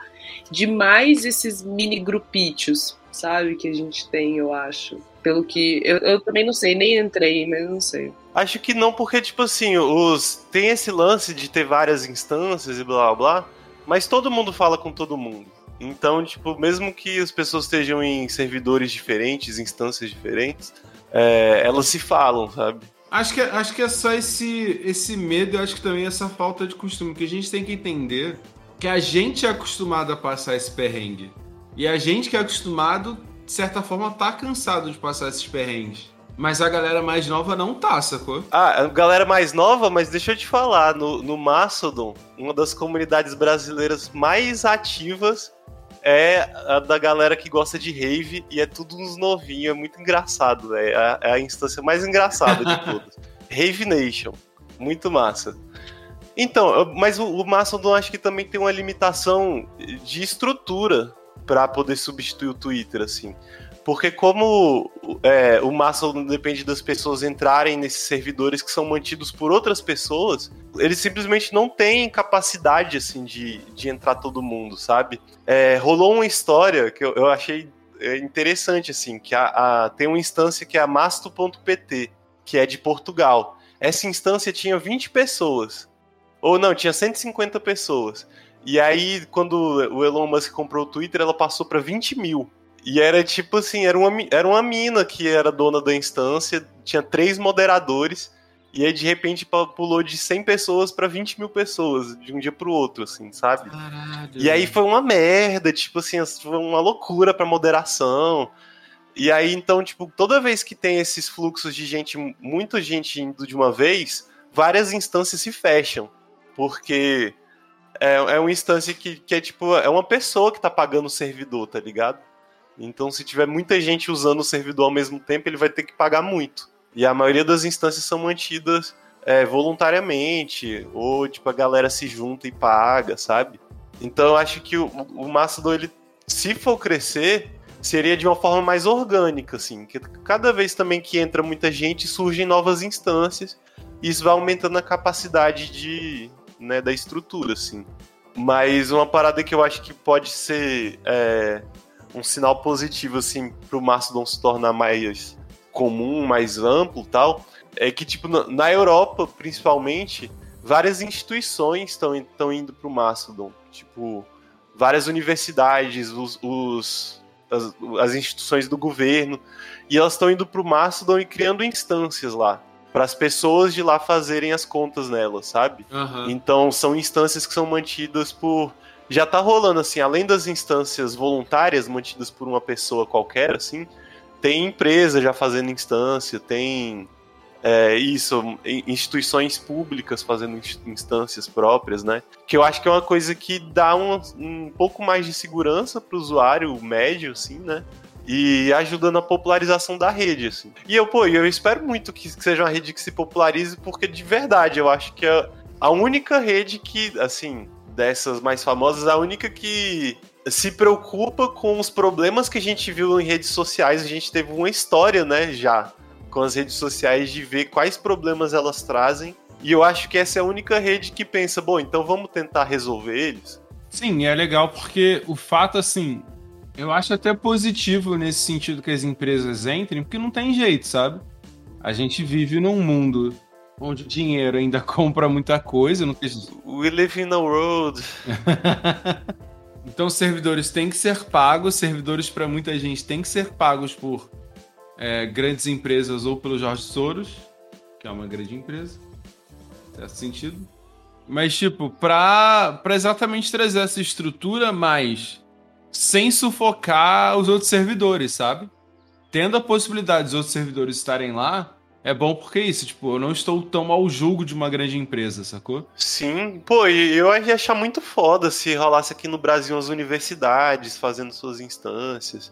demais esses mini grupitos, sabe, que a gente tem, eu acho. Pelo que. Eu, eu também não sei, nem entrei, mas não sei. Acho que não, porque, tipo assim, os tem esse lance de ter várias instâncias e blá blá, mas todo mundo fala com todo mundo. Então, tipo, mesmo que as pessoas estejam em servidores diferentes, instâncias diferentes, é, elas se falam, sabe? Acho que, acho que é só esse, esse medo e acho que também essa falta de costume. Que a gente tem que entender que a gente é acostumado a passar esse perrengue. E a gente que é acostumado, de certa forma, tá cansado de passar esses perrengues. Mas a galera mais nova não tá, sacou? Ah, a galera mais nova, mas deixa eu te falar, no, no Mastodon, uma das comunidades brasileiras mais ativas é a da galera que gosta de rave e é tudo uns novinhos, é muito engraçado. É, a- é a instância mais engraçada de <laughs> todas. Rave Nation, muito massa. Então, mas o, o Mastodon acho que também tem uma limitação de estrutura para poder substituir o Twitter, assim. Porque como é, o Mastodon depende das pessoas entrarem nesses servidores que são mantidos por outras pessoas, eles simplesmente não têm capacidade, assim, de, de entrar todo mundo, sabe? É, rolou uma história que eu, eu achei é, interessante, assim, que a, a, tem uma instância que é a masto.pt, que é de Portugal. Essa instância tinha 20 pessoas. Ou não, tinha 150 pessoas. E aí, quando o Elon Musk comprou o Twitter, ela passou para 20 mil. E era tipo assim, era uma, era uma mina que era dona da instância, tinha três moderadores, e aí de repente pulou de 100 pessoas para 20 mil pessoas, de um dia pro outro, assim, sabe? Caralho. E aí foi uma merda, tipo assim, foi uma loucura pra moderação. E aí, então, tipo, toda vez que tem esses fluxos de gente, muita gente indo de uma vez, várias instâncias se fecham. Porque é, é uma instância que, que é tipo, é uma pessoa que tá pagando o servidor, tá ligado? Então, se tiver muita gente usando o servidor ao mesmo tempo, ele vai ter que pagar muito. E a maioria das instâncias são mantidas é, voluntariamente, ou tipo, a galera se junta e paga, sabe? Então eu acho que o, o Mastodon, ele, se for crescer, seria de uma forma mais orgânica, assim. Que cada vez também que entra muita gente, surgem novas instâncias, e isso vai aumentando a capacidade de, né, da estrutura, assim. Mas uma parada que eu acho que pode ser é, um sinal positivo, assim, pro Mastodon se tornar mais comum, mais amplo tal, é que, tipo, na, Europa, principalmente, várias instituições estão indo pro Mastodon. Tipo, várias universidades, os, os as, as, instituições do governo, e elas estão indo pro Mastodon e criando instâncias lá. Para as pessoas de lá fazerem as contas nelas, sabe? Uhum. Então são instâncias que são mantidas por já tá rolando assim, além das instâncias voluntárias mantidas por uma pessoa qualquer, assim, tem empresa já fazendo instância, tem é, isso, instituições públicas fazendo instâncias próprias, né? Que eu acho que é uma coisa que dá um, um pouco mais de segurança para o usuário médio, assim, né? E ajuda na popularização da rede, assim. E eu, pô, eu espero muito que seja uma rede que se popularize, porque de verdade eu acho que é a única rede que, assim, dessas mais famosas, a única que se preocupa com os problemas que a gente viu em redes sociais. A gente teve uma história, né, já com as redes sociais de ver quais problemas elas trazem. E eu acho que essa é a única rede que pensa, bom, então vamos tentar resolver eles. Sim, é legal porque o fato, assim, eu acho até positivo nesse sentido que as empresas entrem, porque não tem jeito, sabe? A gente vive num mundo onde o dinheiro ainda <laughs> compra muita coisa. Não tem... We live in a world. <laughs> então, servidores têm que ser pagos, servidores para muita gente têm que ser pagos por é, grandes empresas ou pelo Jorge Soros, que é uma grande empresa, certo sentido. Mas, tipo, para exatamente trazer essa estrutura, mas sem sufocar os outros servidores, sabe? Tendo a possibilidade dos outros servidores estarem lá, é bom porque é isso, tipo, eu não estou tão ao julgo de uma grande empresa, sacou? Sim, pô, eu ia achar muito foda se rolasse aqui no Brasil as universidades fazendo suas instâncias,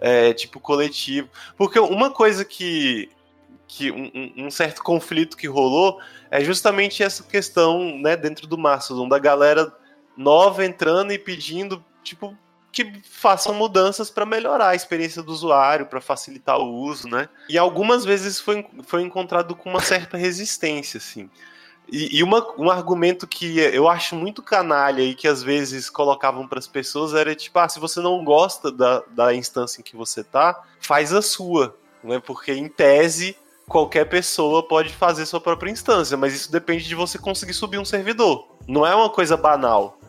é, tipo, coletivo. Porque uma coisa que. que um, um, certo conflito que rolou é justamente essa questão, né, dentro do Mastodon, da galera nova entrando e pedindo, tipo, que façam mudanças para melhorar a experiência do usuário, para facilitar o uso, né? E algumas vezes foi, foi encontrado com uma certa resistência, assim. E, e uma, um argumento que eu acho muito canalha e que às vezes colocavam para as pessoas era tipo, ah, se você não gosta da, da instância em que você tá, faz a sua, né? Porque em tese qualquer pessoa pode fazer sua própria instância, mas isso depende de você conseguir subir um servidor. Não é uma coisa banal.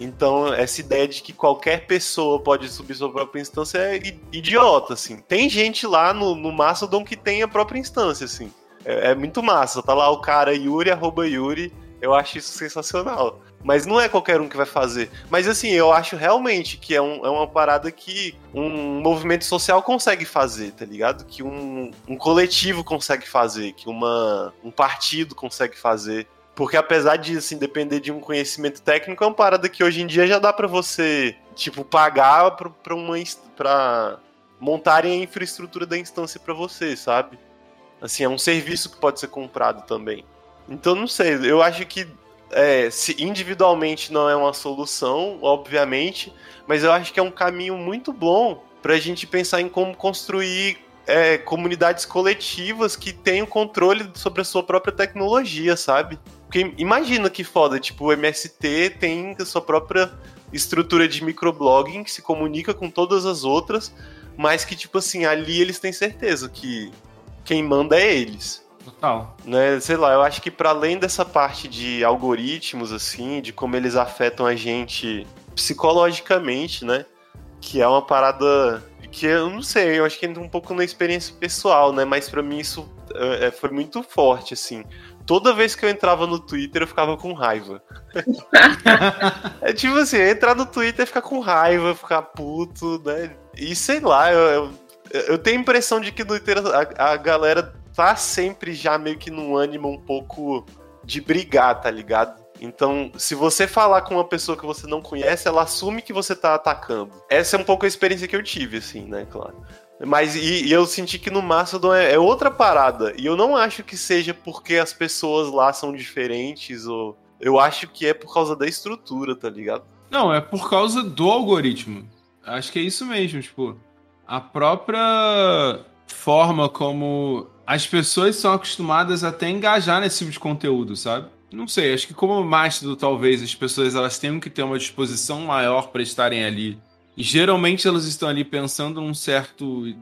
Então, essa ideia de que qualquer pessoa pode subir sua própria instância é idiota, assim. Tem gente lá no, no Mastodon que tem a própria instância, assim. É, é, muito massa. Tá lá o cara Yuri, arroba Yuri. Eu acho isso sensacional. Mas não é qualquer um que vai fazer. Mas assim, eu acho realmente que é, um, é uma parada que um movimento social consegue fazer, tá ligado? Que um, um coletivo consegue fazer, que uma, um partido consegue fazer. Porque apesar de assim, depender de um conhecimento técnico, é uma parada que hoje em dia já dá para você, tipo, pagar pra, uma, montarem a infraestrutura da instância para você, sabe? Assim, é um serviço que pode ser comprado também. Então, não sei, eu acho que é, se individualmente não é uma solução, obviamente, mas eu acho que é um caminho muito bom pra gente pensar em como construir é, comunidades coletivas que tenham controle sobre a sua própria tecnologia, sabe? Porque imagina que foda, tipo, o MST tem a sua própria estrutura de microblogging que se comunica com todas as outras, mas que, tipo assim, ali eles têm certeza que quem manda é eles. Total. Né? Sei lá, eu acho que para além dessa parte de algoritmos, assim, de como eles afetam a gente psicologicamente, né? Que é uma parada que eu não sei, eu acho que entra um pouco na experiência pessoal, né? Mas para mim isso é, foi muito forte, assim. Toda vez que eu entrava no Twitter, eu ficava com raiva. <laughs> é tipo assim, entrar no Twitter e ficar com raiva, ficar puto, né? E sei lá, eu, eu, eu tenho a impressão de que no Twitter a, a galera tá sempre já meio que num ânimo um pouco de brigar, tá ligado? Então, se você falar com uma pessoa que você não conhece, ela assume que você tá atacando. Essa é um pouco a experiência que eu tive, assim, né, claro. Mas e, e eu senti que no Mastodon é, é, outra parada. E eu não acho que seja porque as pessoas lá são diferentes ou. Eu acho que é por causa da estrutura, tá ligado? Não, é por causa do algoritmo. Acho que é isso mesmo, tipo. A própria forma como as pessoas são acostumadas até engajar nesse tipo de conteúdo, sabe? Não sei, acho que como Mastodon, talvez as pessoas elas tenham que ter uma disposição maior para estarem ali. E geralmente elas estão ali pensando num certo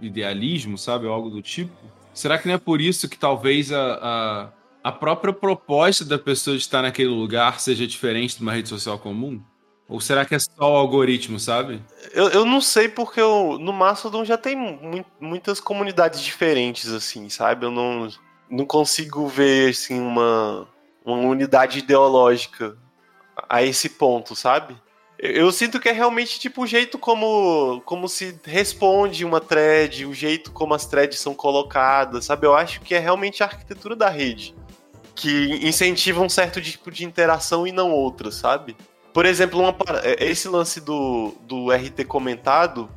idealismo, sabe? Ou algo do tipo. Será que não é por isso que talvez a, a, a própria proposta da pessoa de estar naquele lugar seja diferente de uma rede social comum? Ou será que é só o algoritmo, sabe? Eu, eu não sei porque eu, no Mastodon já tem mu muitas comunidades diferentes, assim, sabe? Eu não, não consigo ver, assim, uma, uma unidade ideológica a esse ponto, sabe? Eu sinto que é realmente tipo o jeito como, como se responde uma thread, o jeito como as threads são colocadas, sabe? Eu acho que é realmente a arquitetura da rede que incentiva um certo tipo de interação e não outra, sabe? Por exemplo, uma, é, esse lance do, do RT comentado,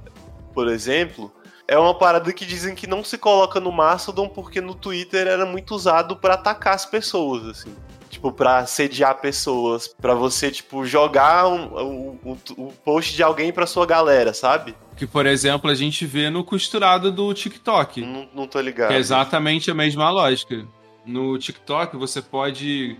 por exemplo, é uma parada que dizem que não se coloca no Mastodon porque no Twitter era muito usado para atacar as pessoas, assim tipo, pra sediar pessoas, para você, tipo, jogar um, um, um, post de alguém pra sua galera, sabe? Que, por exemplo, a gente vê no costurado do TikTok. Não, não tô ligado. É exatamente a mesma lógica. No TikTok, você pode.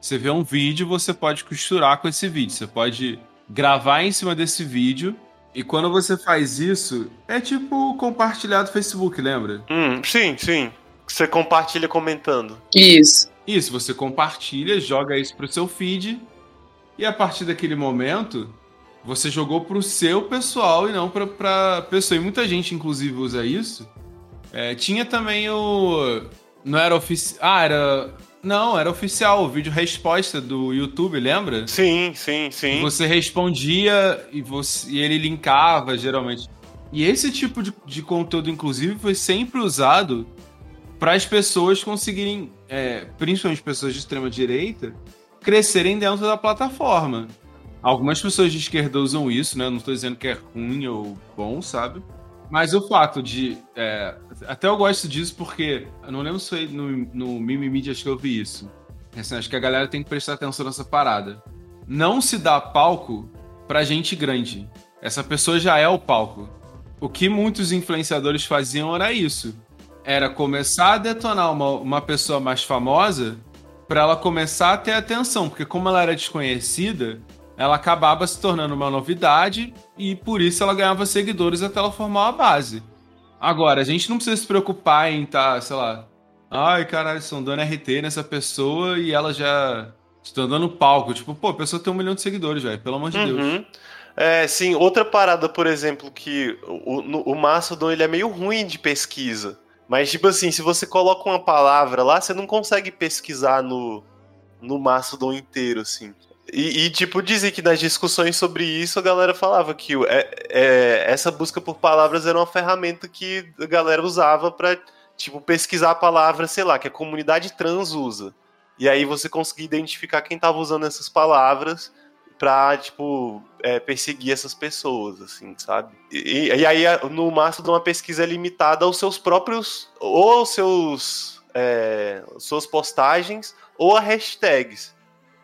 Você vê um vídeo, você pode costurar com esse vídeo. Você pode gravar em cima desse vídeo. E quando você faz isso, é tipo compartilhar do Facebook, lembra? Hum, sim, sim. Você compartilha comentando. Isso. Isso, você compartilha, joga isso pro seu feed, e a partir daquele momento, você jogou pro seu pessoal e não pra, pra pessoa. E muita gente, inclusive, usa isso. É, tinha também o. Não era oficial. Ah, era. Não, era oficial, o vídeo resposta do YouTube, lembra? Sim, sim, sim. Você respondia e, você, e ele linkava, geralmente. E esse tipo de, de conteúdo, inclusive, foi sempre usado para as pessoas conseguirem, é, principalmente pessoas de extrema direita, crescerem dentro da plataforma. Algumas pessoas de esquerda usam isso, né? Não estou dizendo que é ruim ou bom, sabe? Mas o fato de. É, até eu gosto disso porque. Eu não lembro se foi no, no Mimimi que eu vi isso. Assim, acho que a galera tem que prestar atenção nessa parada. Não se dá palco pra gente grande. Essa pessoa já é o palco. O que muitos influenciadores faziam era isso era começar a detonar uma, uma pessoa mais famosa para ela começar a ter atenção, porque como ela era desconhecida, ela acabava se tornando uma novidade e por isso ela ganhava seguidores até ela formar uma base. Agora, a gente não precisa se preocupar em tá, sei lá, ai caralho, estão dando RT nessa pessoa e ela já estão dando palco. Tipo, pô, a pessoa tem um milhão de seguidores, velho, pelo amor de uhum. Deus. É, sim, outra parada, por exemplo, que o, o Mastodon ele é meio ruim de pesquisa. Mas, tipo assim, se você coloca uma palavra lá, você não consegue pesquisar no, no Mastodon inteiro, assim. E, e, tipo, dizem que nas discussões sobre isso a galera falava que é, é, essa busca por palavras era uma ferramenta que a galera usava pra, tipo, pesquisar a palavra, sei lá, que a comunidade trans usa. E aí você conseguia identificar quem tava usando essas palavras pra, tipo, é, perseguir essas pessoas, assim, sabe? E, e aí, no Mastodon, uma pesquisa limitada aos seus próprios, ou aos seus, é, suas postagens, ou a hashtags.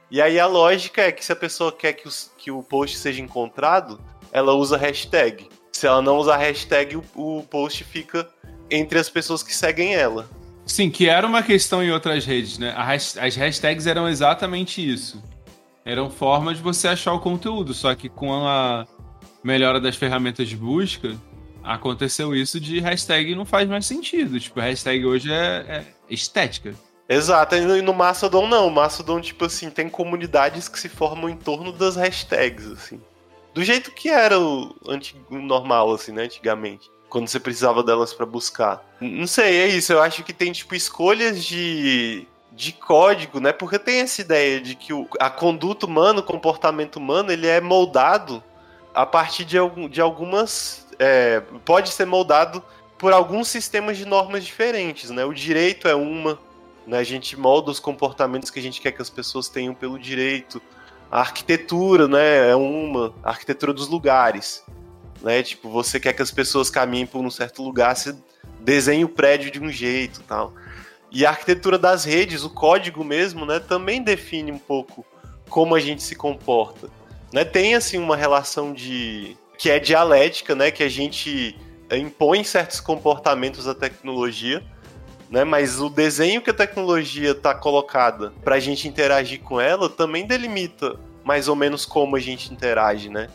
E aí a lógica é que se a pessoa quer que, os, que o post seja encontrado, ela usa hashtag. Se ela não usar hashtag, o, o post fica entre as pessoas que seguem ela. Sim, que era uma questão em outras redes, né? As hashtags eram exatamente isso. Eram formas de você achar o conteúdo, só que com a melhora das ferramentas de busca, aconteceu isso de hashtag não faz mais sentido. Tipo, hashtag hoje é, é estética. Exato, e no Mastodon não. O Mastodon, tipo assim, tem comunidades que se formam em torno das hashtags, assim. Do jeito que era o, antigo, normal, assim, né, antigamente. Quando você precisava delas para buscar. Não sei, é isso. Eu acho que tem, tipo, escolhas de, de código, né? Porque tem essa ideia de que o, a conduta humana, o comportamento humano, ele é moldado a partir de, de algumas. É, pode ser moldado por alguns sistemas de normas diferentes, né? O direito é uma, né? A gente molda os comportamentos que a gente quer que as pessoas tenham pelo direito. A arquitetura, né, é uma, a arquitetura dos lugares, né? Tipo, você quer que as pessoas caminhem por um certo lugar, você desenha o prédio de um jeito, tal. E a arquitetura das redes, o código mesmo, né, também define um pouco como a gente se comporta. Né? Tem assim uma relação de que é dialética, né, que a gente impõe certos comportamentos à tecnologia, né? Mas o desenho que a tecnologia está colocada para a gente interagir com ela também delimita mais ou menos como a gente interage, né?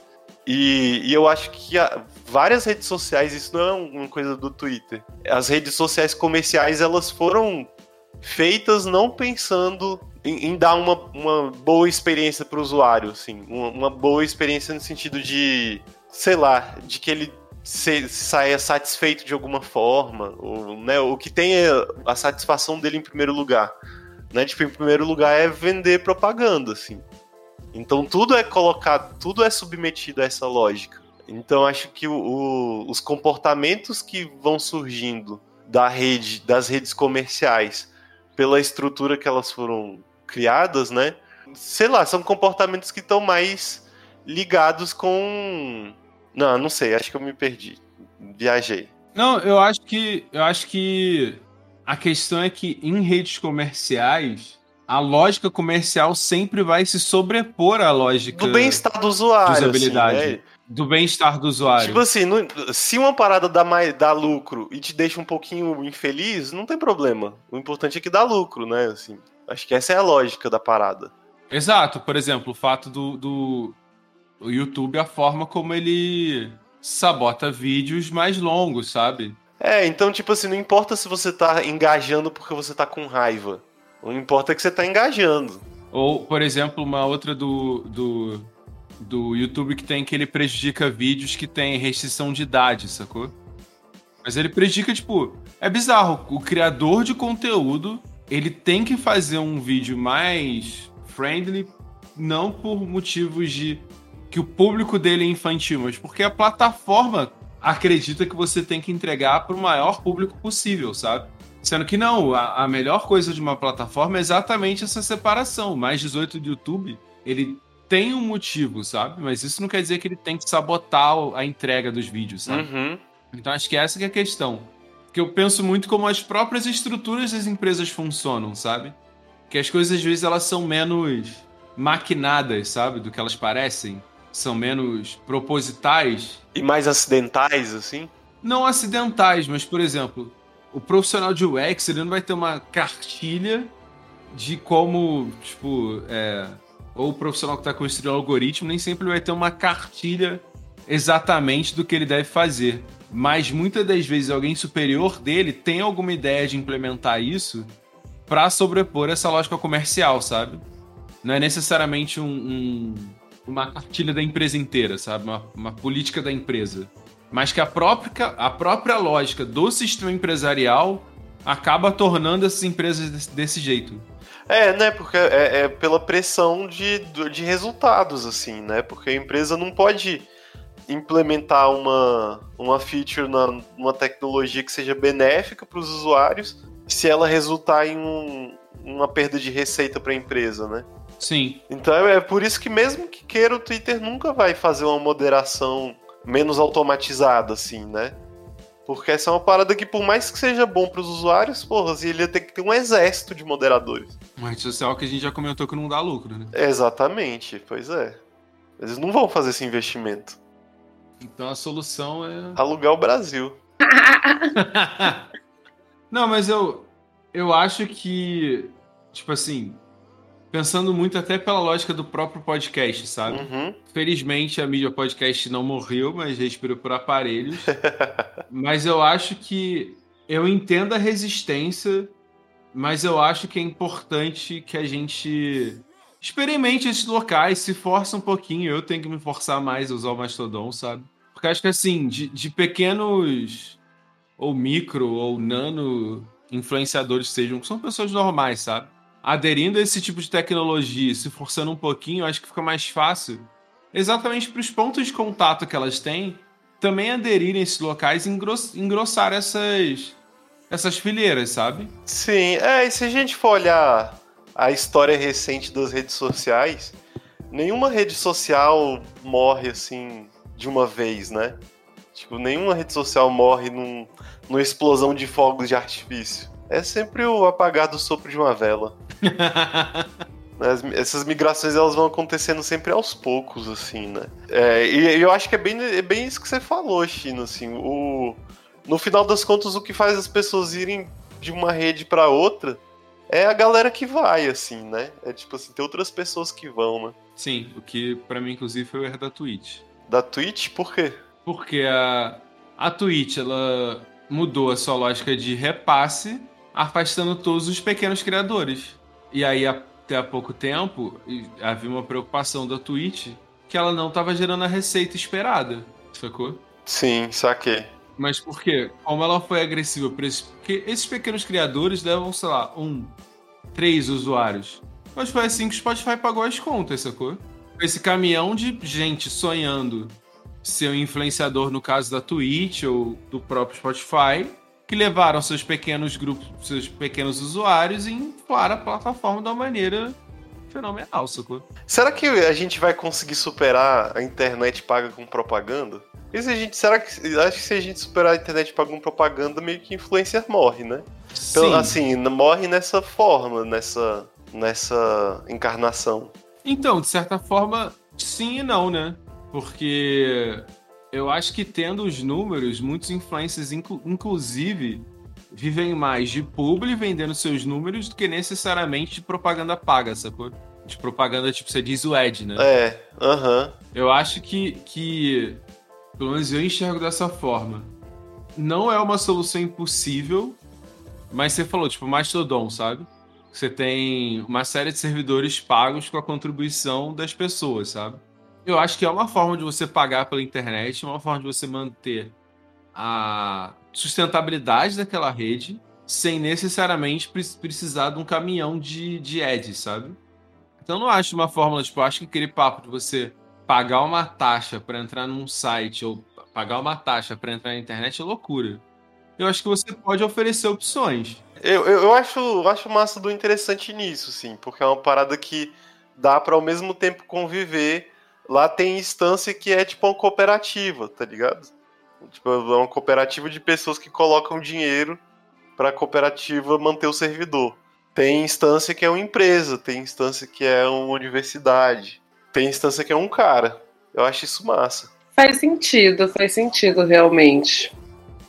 E, e eu acho que a, várias redes sociais, isso não é uma coisa do Twitter. As redes sociais comerciais elas foram feitas não pensando em, em dar uma, uma boa experiência para o usuário, assim, uma, uma boa experiência no sentido de, sei lá, de que ele se, saia satisfeito de alguma forma, ou, né, o que tenha a satisfação dele em primeiro lugar. Né? Tipo, em primeiro lugar é vender propaganda, assim. Então tudo é colocado, tudo é submetido a essa lógica. Então acho que o, o, os comportamentos que vão surgindo da rede, das redes comerciais, pela estrutura que elas foram criadas, né? Sei lá, são comportamentos que estão mais ligados com não, não sei, acho que eu me perdi. Viajei. Não, eu acho que eu acho que a questão é que em redes comerciais a lógica comercial sempre vai se sobrepor à lógica do bem-estar do usuário, de usabilidade. Assim, né? Do bem-estar do usuário. Tipo assim, não, se uma parada dá, mais, dá lucro e te deixa um pouquinho infeliz, não tem problema. O importante é que dá lucro, né? Assim, acho que essa é a lógica da parada. Exato. Por exemplo, o fato do, do, YouTube a forma como ele sabota vídeos mais longos, sabe? É, então, tipo assim, não importa se você tá engajando porque você tá com raiva. O importa é que você tá engajando. Ou, por exemplo, uma outra do, do, do YouTube que tem que ele prejudica vídeos que tem restrição de idade, sacou? Mas ele prejudica, tipo, é bizarro. O criador de conteúdo, ele tem que fazer um vídeo mais friendly, não por motivos de que o público dele é infantil, mas porque a plataforma acredita que você tem que entregar para o maior público possível, sabe? Sendo que não, a, a, melhor coisa de uma plataforma é exatamente essa separação. O mais 18 do YouTube, ele tem um motivo, sabe? Mas isso não quer dizer que ele tem que sabotar a entrega dos vídeos, sabe? Uhum. Então acho que essa que é a questão. Que eu penso muito como as próprias estruturas das empresas funcionam, sabe? Que as coisas às vezes elas são menos maquinadas, sabe? Do que elas parecem são menos propositais. E mais acidentais, assim? Não acidentais, mas, por exemplo, o profissional de UX ele não vai ter uma cartilha de como, tipo, é, ou o profissional que está construindo o algoritmo nem sempre vai ter uma cartilha exatamente do que ele deve fazer. Mas muitas das vezes alguém superior dele tem alguma ideia de implementar isso para sobrepor essa lógica comercial, sabe? Não é necessariamente um, um uma cartilha da empresa inteira, sabe? Uma, uma política da empresa. Mas que a própria, a própria lógica do sistema empresarial acaba tornando essas empresas desse, desse jeito. É, né? Porque é, é, pela pressão de, de resultados, assim, né? Porque a empresa não pode implementar uma, uma feature na, numa tecnologia que seja benéfica para os usuários se ela resultar em um, uma perda de receita para a empresa, né? Sim. Então é por isso que mesmo que queira o Twitter nunca vai fazer uma moderação menos automatizada assim, né? Porque essa é uma parada que, por mais que seja bom para os usuários, porra, assim, ele ia ter que ter um exército de moderadores. Uma rede social que a gente já comentou que não dá lucro, né? Exatamente, pois é. Eles não vão fazer esse investimento. Então a solução é. <laughs> Alugar o Brasil. Não, mas eu, eu acho que, tipo assim, pensando muito até pela lógica do próprio podcast, sabe? Uhum. Felizmente a mídia podcast não morreu, mas respirou por aparelhos. <laughs> mas eu acho que eu entendo a resistência, mas eu acho que é importante que a gente experimente esses locais, se força um pouquinho. Eu tenho que me forçar mais a usar o Mastodon, sabe? Porque acho que assim, de, de pequenos ou micro ou nano influenciadores sejam, são pessoas normais, sabe? Aderindo a esse tipo de tecnologia, se forçando um pouquinho, acho que fica mais fácil. Exatamente para os pontos de contato que elas têm, também aderirem a esses locais e engross, engrossar essas, essas fileiras, sabe? Sim, é, e se a gente for olhar a história recente das redes sociais, nenhuma rede social morre assim de uma vez, né? Tipo, nenhuma rede social morre num, numa explosão de fogos de artifício. É sempre o apagar do sopro de uma vela. <laughs> As- essas migrações elas vão acontecendo sempre aos poucos, assim, né? É, e, e eu acho que é bem, é bem isso que você falou, Chino, assim. O, no final das contas, o que faz as pessoas irem de uma rede para outra é a galera que vai, assim, né? É tipo assim, tem outras pessoas que vão, né? Sim, o que para mim, inclusive, foi o erro da Twitch. Da Twitch, por quê? Porque a, a Twitch ela mudou a sua lógica de repasse, afastando todos os pequenos criadores. E aí, até há pouco tempo, havia uma preocupação da Twitch que ela não estava gerando a receita esperada, sacou? Sim, saquei. Mas por quê? Como ela foi agressiva por esses... Porque esses pequenos criadores levam, sei lá, um, três usuários. Mas foi assim que o Spotify pagou as contas, sacou? Esse caminhão de gente sonhando ser um influenciador, no caso da Twitch ou do próprio Spotify, que levaram seus pequenos grupos, seus pequenos usuários e inflaram a plataforma de uma maneira fenomenal, sacou? Será que a gente vai conseguir superar a internet paga com propaganda? E se a gente, será que acho que se a gente superar a internet paga com propaganda, meio que influencer morre, né? Então, Sim. assim, n- morre nessa forma, nessa nessa encarnação. Então, de certa forma, sim e não, né? Porque eu acho que tendo os números, muitos influencers, inclu- inclusive, vivem mais de publi vendendo seus números do que necessariamente de propaganda paga, sacou? De propaganda, tipo, você diz o ad, né? É, aham. Eu acho que, que, pelo menos eu enxergo dessa forma. Não é uma solução impossível, mas você falou, tipo, Mastodon, sabe? Você tem uma série de servidores pagos com a contribuição das pessoas, sabe? Eu acho que é uma forma de você pagar pela internet, uma forma de você manter a sustentabilidade daquela rede sem necessariamente pre- precisar de um caminhão de, de ads, sabe? Então não acho uma fórmula, tipo, acho que aquele papo de você pagar uma taxa para entrar num site ou pagar uma taxa para entrar na internet é loucura. Eu acho que você pode oferecer opções. Eu, eu, eu acho, eu acho massa do interessante nisso, sim, porque é uma parada que dá pra ao mesmo tempo conviver. Lá tem instância que é tipo uma cooperativa, tá ligado? Tipo, é uma cooperativa de pessoas que colocam dinheiro pra cooperativa manter o servidor. Tem instância que é uma empresa, tem instância que é uma universidade, tem instância que é um cara. Eu acho isso massa. Faz sentido, faz sentido realmente.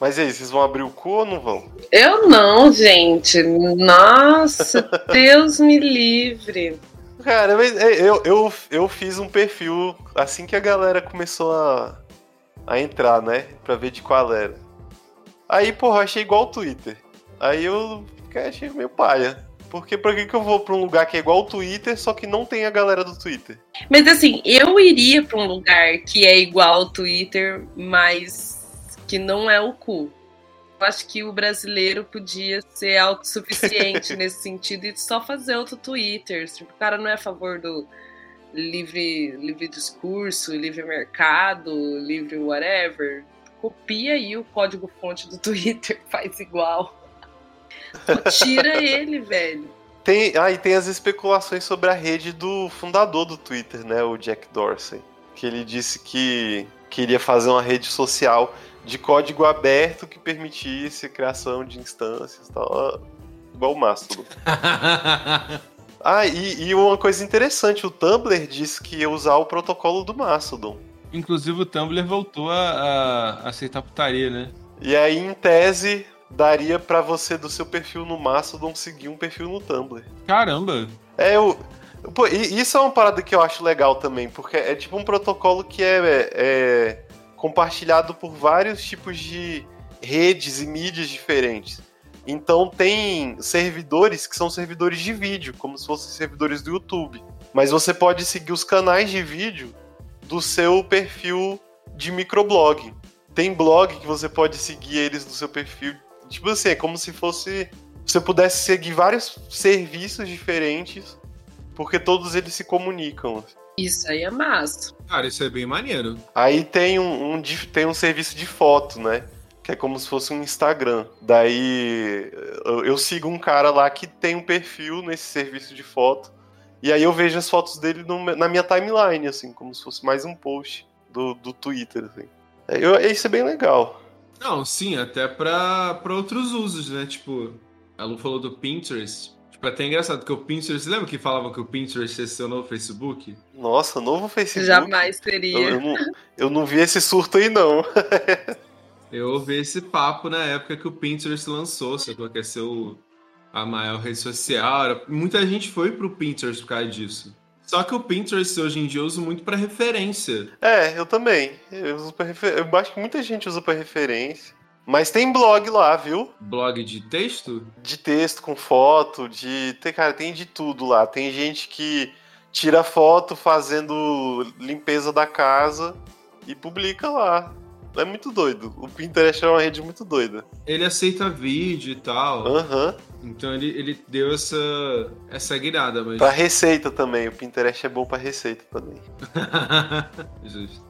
Mas aí, vocês vão abrir o cu ou não vão? Eu não, gente. Nossa, <laughs> Deus me livre. Cara, mas é, eu, eu, eu fiz um perfil assim que a galera começou a, a entrar, né? Pra ver de qual era. Aí, porra, achei igual o Twitter. Aí eu fiquei- achei meio paia. Porque pra que, que eu vou pra um lugar que é igual o Twitter, só que não tem a galera do Twitter? Mas assim, eu iria pra um lugar que é igual ao Twitter, mas que não é o cu. Eu acho que o brasileiro podia ser autossuficiente <laughs> nesse sentido e só fazer outro Twitter. O cara não é a favor do livre, livre discurso, livre mercado, livre whatever. Copia aí o código fonte do Twitter, <laughs> faz igual. Tira ele, velho. Tem, ah, e tem as especulações sobre a rede do fundador do Twitter, né? O Jack Dorsey. Que ele disse que queria fazer uma rede social de código aberto que permitisse a criação de instâncias e tal. Igual o Mastodon. <laughs> Ah, e, e uma coisa interessante, o Tumblr disse que ia usar o protocolo do Mastodon. Inclusive o Tumblr voltou a, a aceitar putaria, né? E aí, em tese, daria pra você do seu perfil no Mastodon seguir um perfil no Tumblr. Caramba! É, eu. Pô, e isso é uma parada que eu acho legal também, porque é tipo um protocolo que é, é compartilhado por vários tipos de redes e mídias diferentes. Então tem servidores que são servidores de vídeo, como se fossem servidores do YouTube. Mas você pode seguir os canais de vídeo do seu perfil de microblog. Tem blog que você pode seguir eles no seu perfil. Tipo assim, é como se fosse. Você pudesse seguir vários serviços diferentes, porque todos eles se comunicam. Isso aí é massa. Cara, isso é bem maneiro. Aí tem um, um tem um serviço de foto, né? Que é como se fosse um Instagram. Daí eu, eu sigo um cara lá que tem um perfil nesse serviço de foto. E aí eu vejo as fotos dele no na minha timeline, assim, como se fosse mais um post do, do Twitter, assim. É, eu, isso é bem legal. Não, sim, até pra, pra outros usos, né? Tipo, a Lu falou do Pinterest. Tipo, é até engraçado, porque o Pinterest... Você lembra que falavam que o Pinterest ia ser o novo Facebook? Nossa, novo Facebook. Jamais Eu, teria. eu não, eu não vi esse surto aí, não. <laughs> Eu ouvi esse papo na época que o Pinterest lançou, sacou? Que ia ser o, a maior rede social. Era- Muita gente foi pro Pinterest por causa disso. Só que o Pinterest hoje em dia eu uso muito pra referência. É, eu também. Eu, uso pra refer... eu acho que muita gente usa pra referência. Mas tem blog lá, viu? Blog de texto? de texto com foto, de. Tem, cara, tem de tudo lá. Tem gente que tira foto fazendo limpeza da casa e publica lá. É muito doido. O Pinterest é uma rede muito doida. Ele aceita vídeo e tal. Aham. Então ele, ele deu essa, essa guiada, mas. Pra receita também. O Pinterest é bom pra receita também. <laughs> Justo.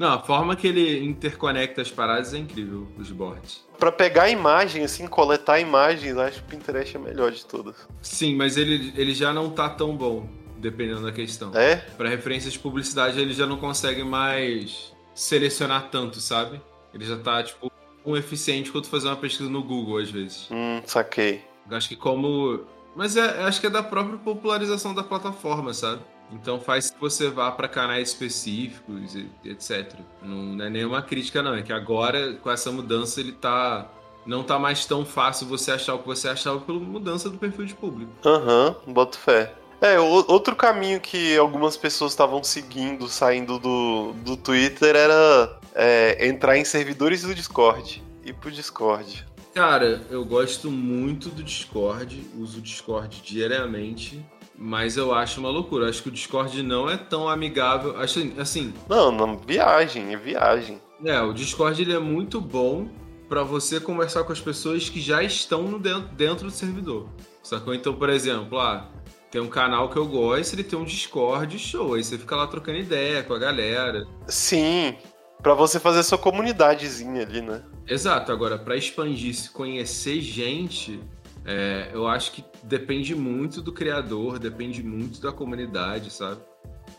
Não, a forma que ele interconecta as paradas é incrível, os boards. Pra pegar imagem, assim, coletar imagens, acho que o Pinterest é melhor de todas. Sim, mas ele, ele já não tá tão bom, dependendo da questão. É? Pra referências de publicidade, ele já não consegue mais selecionar tanto, sabe? Ele já tá, tipo, tão eficiente quanto fazer uma pesquisa no Google, às vezes. Hum, saquei. Acho que como. Mas é, acho que é da própria popularização da plataforma, sabe? Então faz que você vá para canais específicos e e etc. Não, é nenhuma crítica, não. É que agora, com essa mudança, ele tá. Não tá mais tão fácil você achar o que você achava pela mudança do perfil de público. Aham, boto fé. É, outro caminho que algumas pessoas estavam seguindo, saindo do, do Twitter, era é, entrar em servidores do Discord. Ir pro Discord. Cara, eu gosto muito do Discord, uso o Discord diariamente, mas eu acho uma loucura. Acho que o Discord não é tão amigável. Acho assim, Não, não, viagem, é viagem. É, o Discord ele é muito bom pra você conversar com as pessoas que já estão no dentro, dentro do servidor. Sacou? Então, por exemplo, ah, tem um canal que eu gosto, ele tem um Discord, show. Aí você fica lá trocando ideia com a galera. Sim, pra você fazer sua comunidadezinha ali, né? Exato, agora pra expandir, se conhecer gente, é, eu acho que depende muito do criador, depende muito da comunidade, sabe?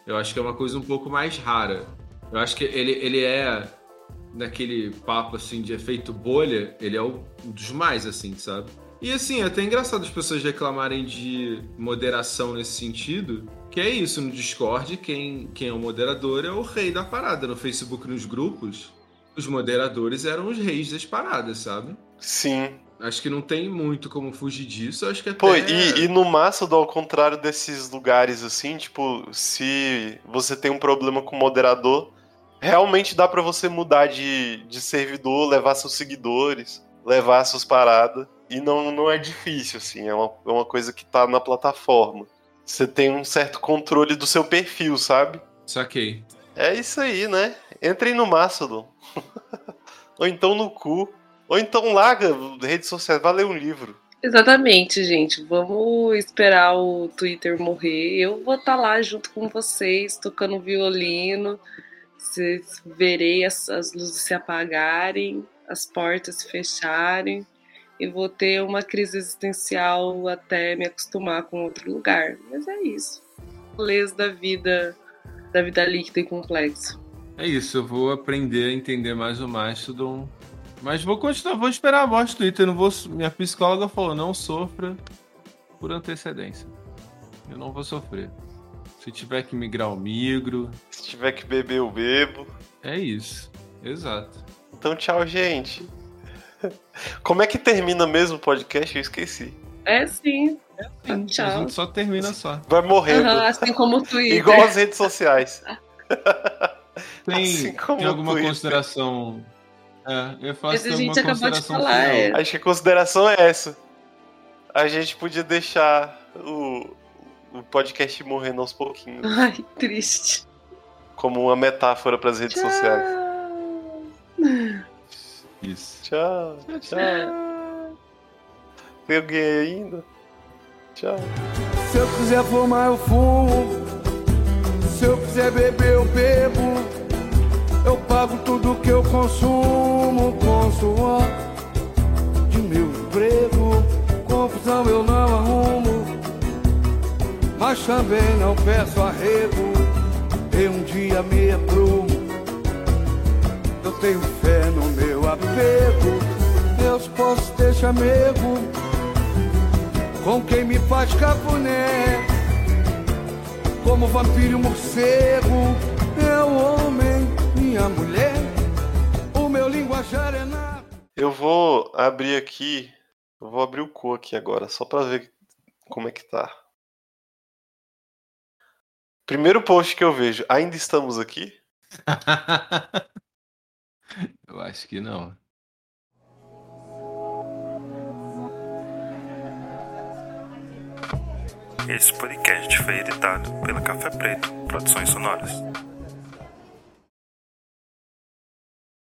Eu acho que é uma coisa um pouco mais rara. Eu acho que ele, ele é naquele papo assim de efeito bolha, ele é um dos mais, assim, sabe? E assim, é até engraçado as pessoas reclamarem de moderação nesse sentido, que é isso, no Discord, quem, quem é o moderador é o rei da parada. No Facebook, nos grupos, os moderadores eram os reis das paradas, sabe? Sim. Acho que não tem muito como fugir disso. Acho que até... Pô, e, e no Mastodon, ao contrário desses lugares assim, tipo, se você tem um problema com o moderador, realmente dá pra você mudar de, de servidor, levar seus seguidores, levar suas paradas. E não, não é difícil, assim, é uma, é uma coisa que tá na plataforma. Você tem um certo controle do seu perfil, sabe? Saquei. É isso aí, né? Entrem no Mastodon. <laughs> Ou então no cu. Ou então larga redes sociais, vai ler um livro. Exatamente, gente. Vamos esperar o Twitter morrer. Eu vou estar lá junto com vocês, tocando violino. Vocês verei as, as luzes se apagarem, as portas se fecharem. E vou ter uma crise existencial até me acostumar com outro lugar. Mas é isso. Rolês da vida, da vida líquida e complexa. É isso, eu vou aprender a entender mais o Mastodon. Mas vou continuar, vou esperar a morte do Twitter. Não vou, minha psicóloga falou, não sofra por antecedência. Eu não vou sofrer. Se tiver que migrar, eu migro. Se tiver que beber, eu bebo. É isso. Exato. Então, tchau, gente. <laughs> Como é que termina mesmo o podcast? Eu esqueci. É sim. Sim, Tchau. A gente só termina só. Vai morrendo. Aham, assim como o Twitter. Igual as redes sociais. Tem, Assim como tem alguma Twitter. consideração. É, eu faço Mas a gente acabou de consideração falar, final. é. Acho que a consideração é essa. A gente podia deixar o, o podcast morrendo aos pouquinhos. Ai, triste. Como uma metáfora para as redes sociais. Isso. Tchau, tchau. Tem alguém ainda? Tchau. Se eu quiser fumar, eu fumo. Se eu quiser beber, eu bebo. Pago tudo que eu consumo com suor de meu emprego. Confusão eu não arrumo, mas também não peço arrego. E um dia me aprumo. Eu tenho fé no meu apego. Deus posso deixar mesmo com quem me faz cafuné. Como vampiro morcego, meu homem, minha mulher, o meu linguajar é nada. Eu vou abrir aqui. Eu vou abrir o cu aqui agora, só pra ver como é que tá. Primeiro post que eu vejo, ainda estamos aqui? <laughs> eu acho que não. Esse podcast foi editado pela Café Preto Produções Sonoras.